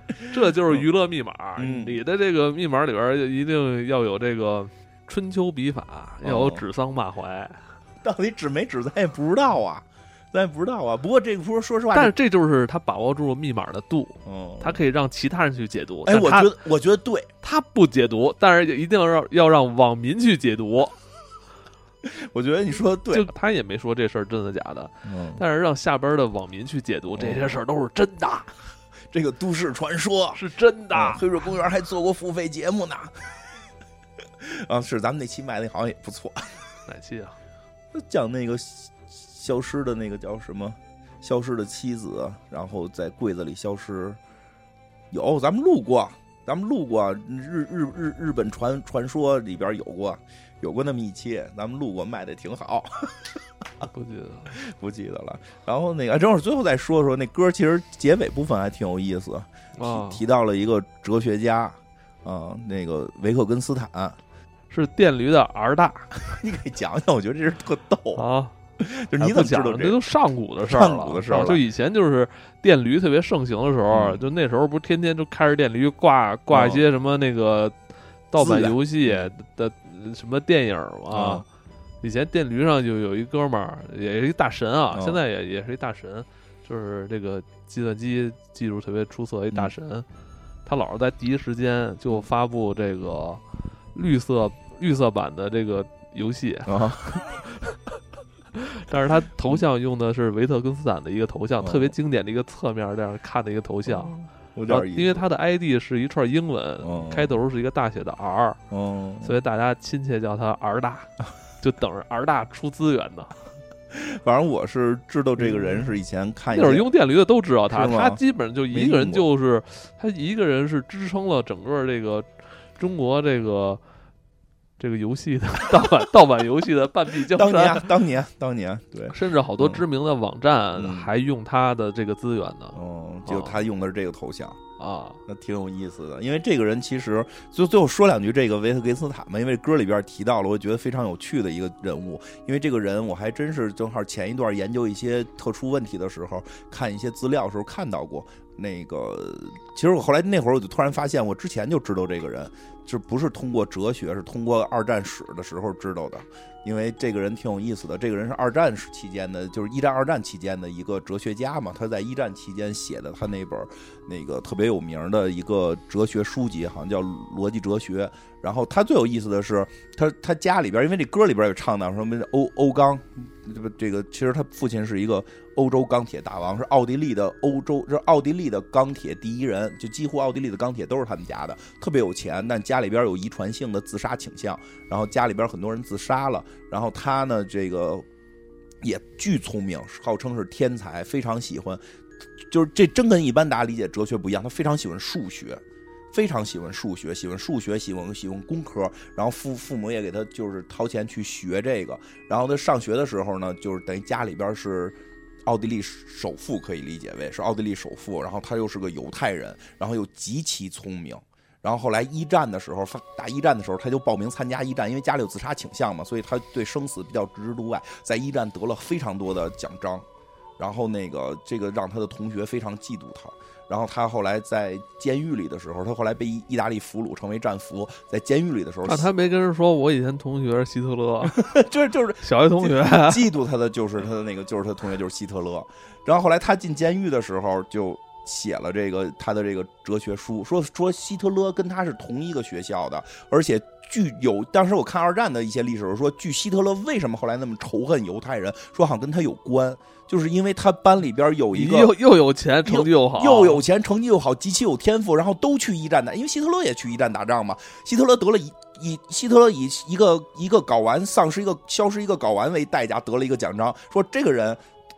这就是娱乐密码。你的这个密码里边一定要有这个春秋笔法，要有指桑骂槐。到底指没指，咱也不知道啊，咱也不知道啊。不过这个说说实话，但是这就是他把握住了密码的度。嗯，他可以让其他人去解读。哎，我觉得我觉得对，他不解读，但是一定要让要让网民去解读。我觉得你说的对，他也没说这事儿真的假的。嗯，但是让下边的网民去解读这些事儿都是真的。这个都市传说是真的，黑水公园还做过付费节目呢。啊，是咱们那期卖的好像也不错。哪期啊？讲那个消失的那个叫什么？消失的妻子，然后在柜子里消失。有，咱们录过，咱们录过日日日日本传传说里边有过。有过那么一期，咱们录过，卖的挺好。不记得，不记得了。然后那个，正好最后再说说那歌，其实结尾部分还挺有意思。提到了一个哲学家，啊，那个维克根斯坦，是电驴的儿大。你给讲讲，我觉得这是特逗啊。就你怎么知道这都上古的事儿了？上古的事儿就以前就是电驴特别盛行的时候，就那时候不是天天就开着电驴挂挂一些什么那个盗版游戏的。什么电影嘛？以前电驴上就有一哥们儿，也是一大神啊，哦现在也也是一大神，就是这个计算机技术特别出色一大神。他老是在第一时间就发布这个绿色绿色版的这个游戏，啊，但是他头像用的是维特根斯坦的一个头像，哦特别经典的一个侧面这样看的一个头像。有然后点意思，因为他的 ID 是一串英文，嗯开头是一个大写的 R，嗯，所以大家亲切叫他 R 大，就等着 R 大出资源呢。反正我是知道这个人是以前看一那会儿用电驴的都知道他，他基本上就一个人就是他一个人是支撑了整个这个中国这个这个游戏的盗版盗版游戏的半壁江山当年山，当年当年对，甚至好多嗯知名的网站嗯还用他的这个资源呢。嗯，就他用的是这个头像。啊，那挺有意思的，因为这个人其实就最后说两句这个维特根斯坦嘛，因为歌里边提到了，我觉得非常有趣的一个人物。因为这个人我还真是正好前一段研究一些特殊问题的时候，看一些资料的时候看到过。那个，其实我后来那会儿我就突然发现，我之前就知道这个人，就不是通过哲学，是通过二战史的时候知道的。因为这个人挺有意思的，这个人是二战时期间的，就是一战、二战期间的一个哲学家嘛。他在一战期间写的他那本那个特别有名的一个哲学书籍，好像叫《逻辑哲学》。然后他最有意思的是，他他家里边，因为这歌里边有唱到什么欧欧钢，这个这个其实他父亲是一个欧洲钢铁大王，是奥地利的欧洲，是奥地利的钢铁第一人，就几乎奥地利的钢铁都是他们家的，特别有钱，但家里边有遗传性的自杀倾向，然后家里边很多人自杀了，然后他呢这个也巨聪明，号称是天才，非常喜欢。就是这真跟一般大家理解哲学不一样，他非常喜欢数学，非常喜欢数学，喜欢数学，喜欢喜欢工科，然后父父母也给他就是掏钱去学这个，然后他上学的时候呢，就是等于家里边是奥地利首富，可以理解为是奥地利首富，然后他又是个犹太人，然后又极其聪明。然后后来一战的时候，发打一战的时候，他就报名参加一战，因为家里有自杀倾向嘛，所以他对生死比较置之度外，在一战得了非常多的奖章。然后那个这个让他的同学非常嫉妒他。然后他后来在监狱里的时候，他后来被意意大利俘虏，成为战俘。在监狱里的时候，那他没跟人说我以前同学是希特勒，就是就 是小学同学，嫉妒他的就是他的那个就是他同学就是希特勒。然后后来他进监狱的时候就写了这个他的这个哲学书，说说希特勒跟他是同一个学校的，而且据有当时我看二战的一些历史说，据希特勒为什么后来那么仇恨犹太人，说好像跟他有关，就是因为他班里边有一个又又有钱，成绩又好，又有钱，成绩又好，极其有天赋，然后都去一战打，因为希特勒也去一战打仗嘛。希特勒得了一以希特勒以一个一个睾丸丧失一个消失一个睾丸为代价得了一个奖章，说这个人。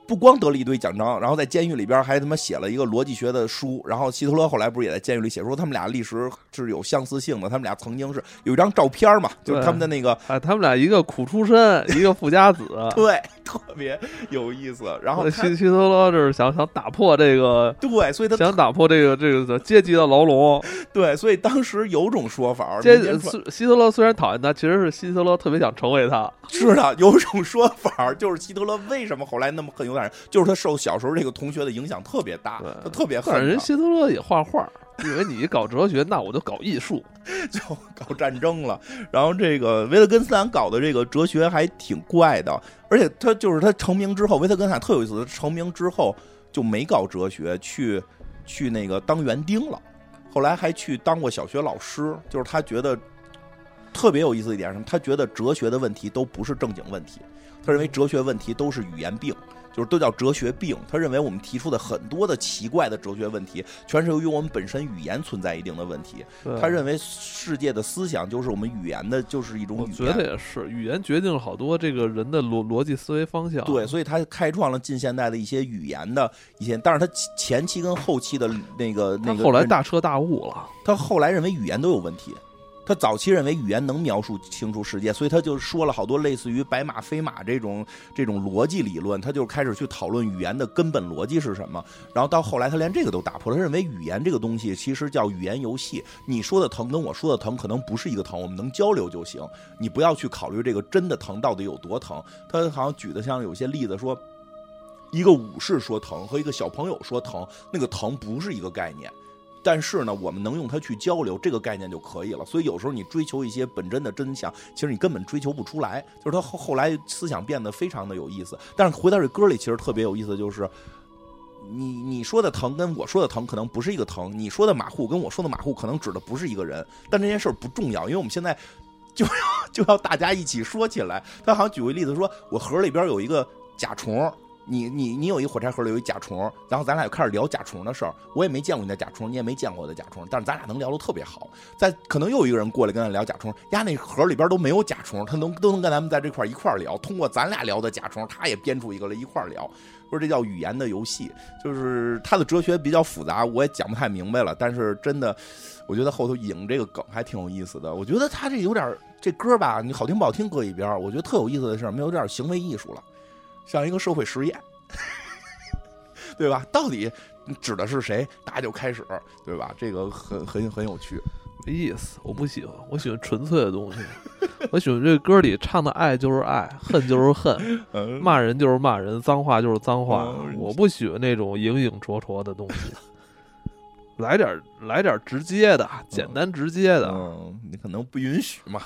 不光得了一堆奖章，然后在监狱里边还他妈写了一个逻辑学的书。然后希特勒后来不是也在监狱里写说他们俩历史是有相似性的，他们俩曾经是有一张照片嘛，就是他们的那个啊，他们俩一个苦出身，一个富家子，对，特别有意思。然后希希特勒就是想想打破这个，对，所以他想打破这个这个阶级的牢笼。对，所以当时有种说法，这民间传希特勒虽然讨厌他，其实是希特勒特别想成为他。是的，有种说法就是希特勒为什么后来那么恨犹太人，就是他受小时候这个同学的影响特别大对，他特别恨但是人，希特勒也画画，以为你搞哲学，那我就搞艺术。就搞战争了。然后这个维特根斯坦搞的这个哲学还挺怪的，而且他就是他成名之后，维特根斯坦特有意思，他成名之后就没搞哲学，去去那个当园丁了，后来还去当过小学老师，就是他觉得。特别有意思一点是什么？他觉得哲学的问题都不是正经问题，他认为哲学问题都是语言病，就是都叫哲学病。他认为我们提出的很多的奇怪的哲学问题，全是由于我们本身语言存在一定的问题。他认为世界的思想就是我们语言的，就是一种语言我觉。得也是，语言决定了好多这个人的逻逻辑思维方向。对，所以他开创了近现代的一些语言的一些，但是他前前期跟后期的那个那个，后来大彻大悟了。他后来认为语言都有问题。他早期认为语言能描述清楚世界，所以他就说了好多类似于白马非马这种这种逻辑理论，他就开始去讨论语言的根本逻辑是什么。然后到后来，他连这个都打破了，他认为语言这个东西其实叫语言游戏，你说的疼跟我说的疼可能不是一个疼，我们能交流就行，你不要去考虑这个真的疼到底有多疼。他好像举的像有些例子说，一个武士说疼和一个小朋友说疼，那个疼不是一个概念。但是呢，我们能用它去交流，这个概念就可以了。所以有时候你追求一些本真的真相，其实你根本追求不出来。就是他后后来思想变得非常的有意思。但是回到这歌里，其实特别有意思，就是你你说的疼跟我说的疼可能不是一个疼，你说的马虎跟我说的马虎可能指的不是一个人。但这件事儿不重要，因为我们现在就要 就要大家一起说起来。他好像举个例子说，我盒里边有一个甲虫。你你你有一火柴盒里有一甲虫，然后咱俩就开始聊甲虫的事儿。我也没见过你的甲虫，你也没见过我的甲虫，但是咱俩能聊得特别好。再可能又有一个人过来跟咱聊甲虫，呀，那盒里边都没有甲虫，他能都能跟咱们在这块一块聊。通过咱俩聊的甲虫，他也编出一个来一块聊。说这叫语言的游戏，就是他的哲学比较复杂，我也讲不太明白了。但是真的，我觉得后头引这个梗还挺有意思的。我觉得他这有点这歌吧，你好听不好听搁一边我觉得特有意思的是，没有点行为艺术了。像一个社会实验，对吧？到底指的是谁？大家就开始，对吧？这个很很很有趣，没意思。我不喜欢，我喜欢纯粹的东西。我喜欢这歌里唱的爱就是爱，恨就是恨，骂人就是骂人，脏话就是脏话。我不喜欢那种影影绰绰的东西。来点来点直接的，简单直接的。嗯，你可能不允许嘛。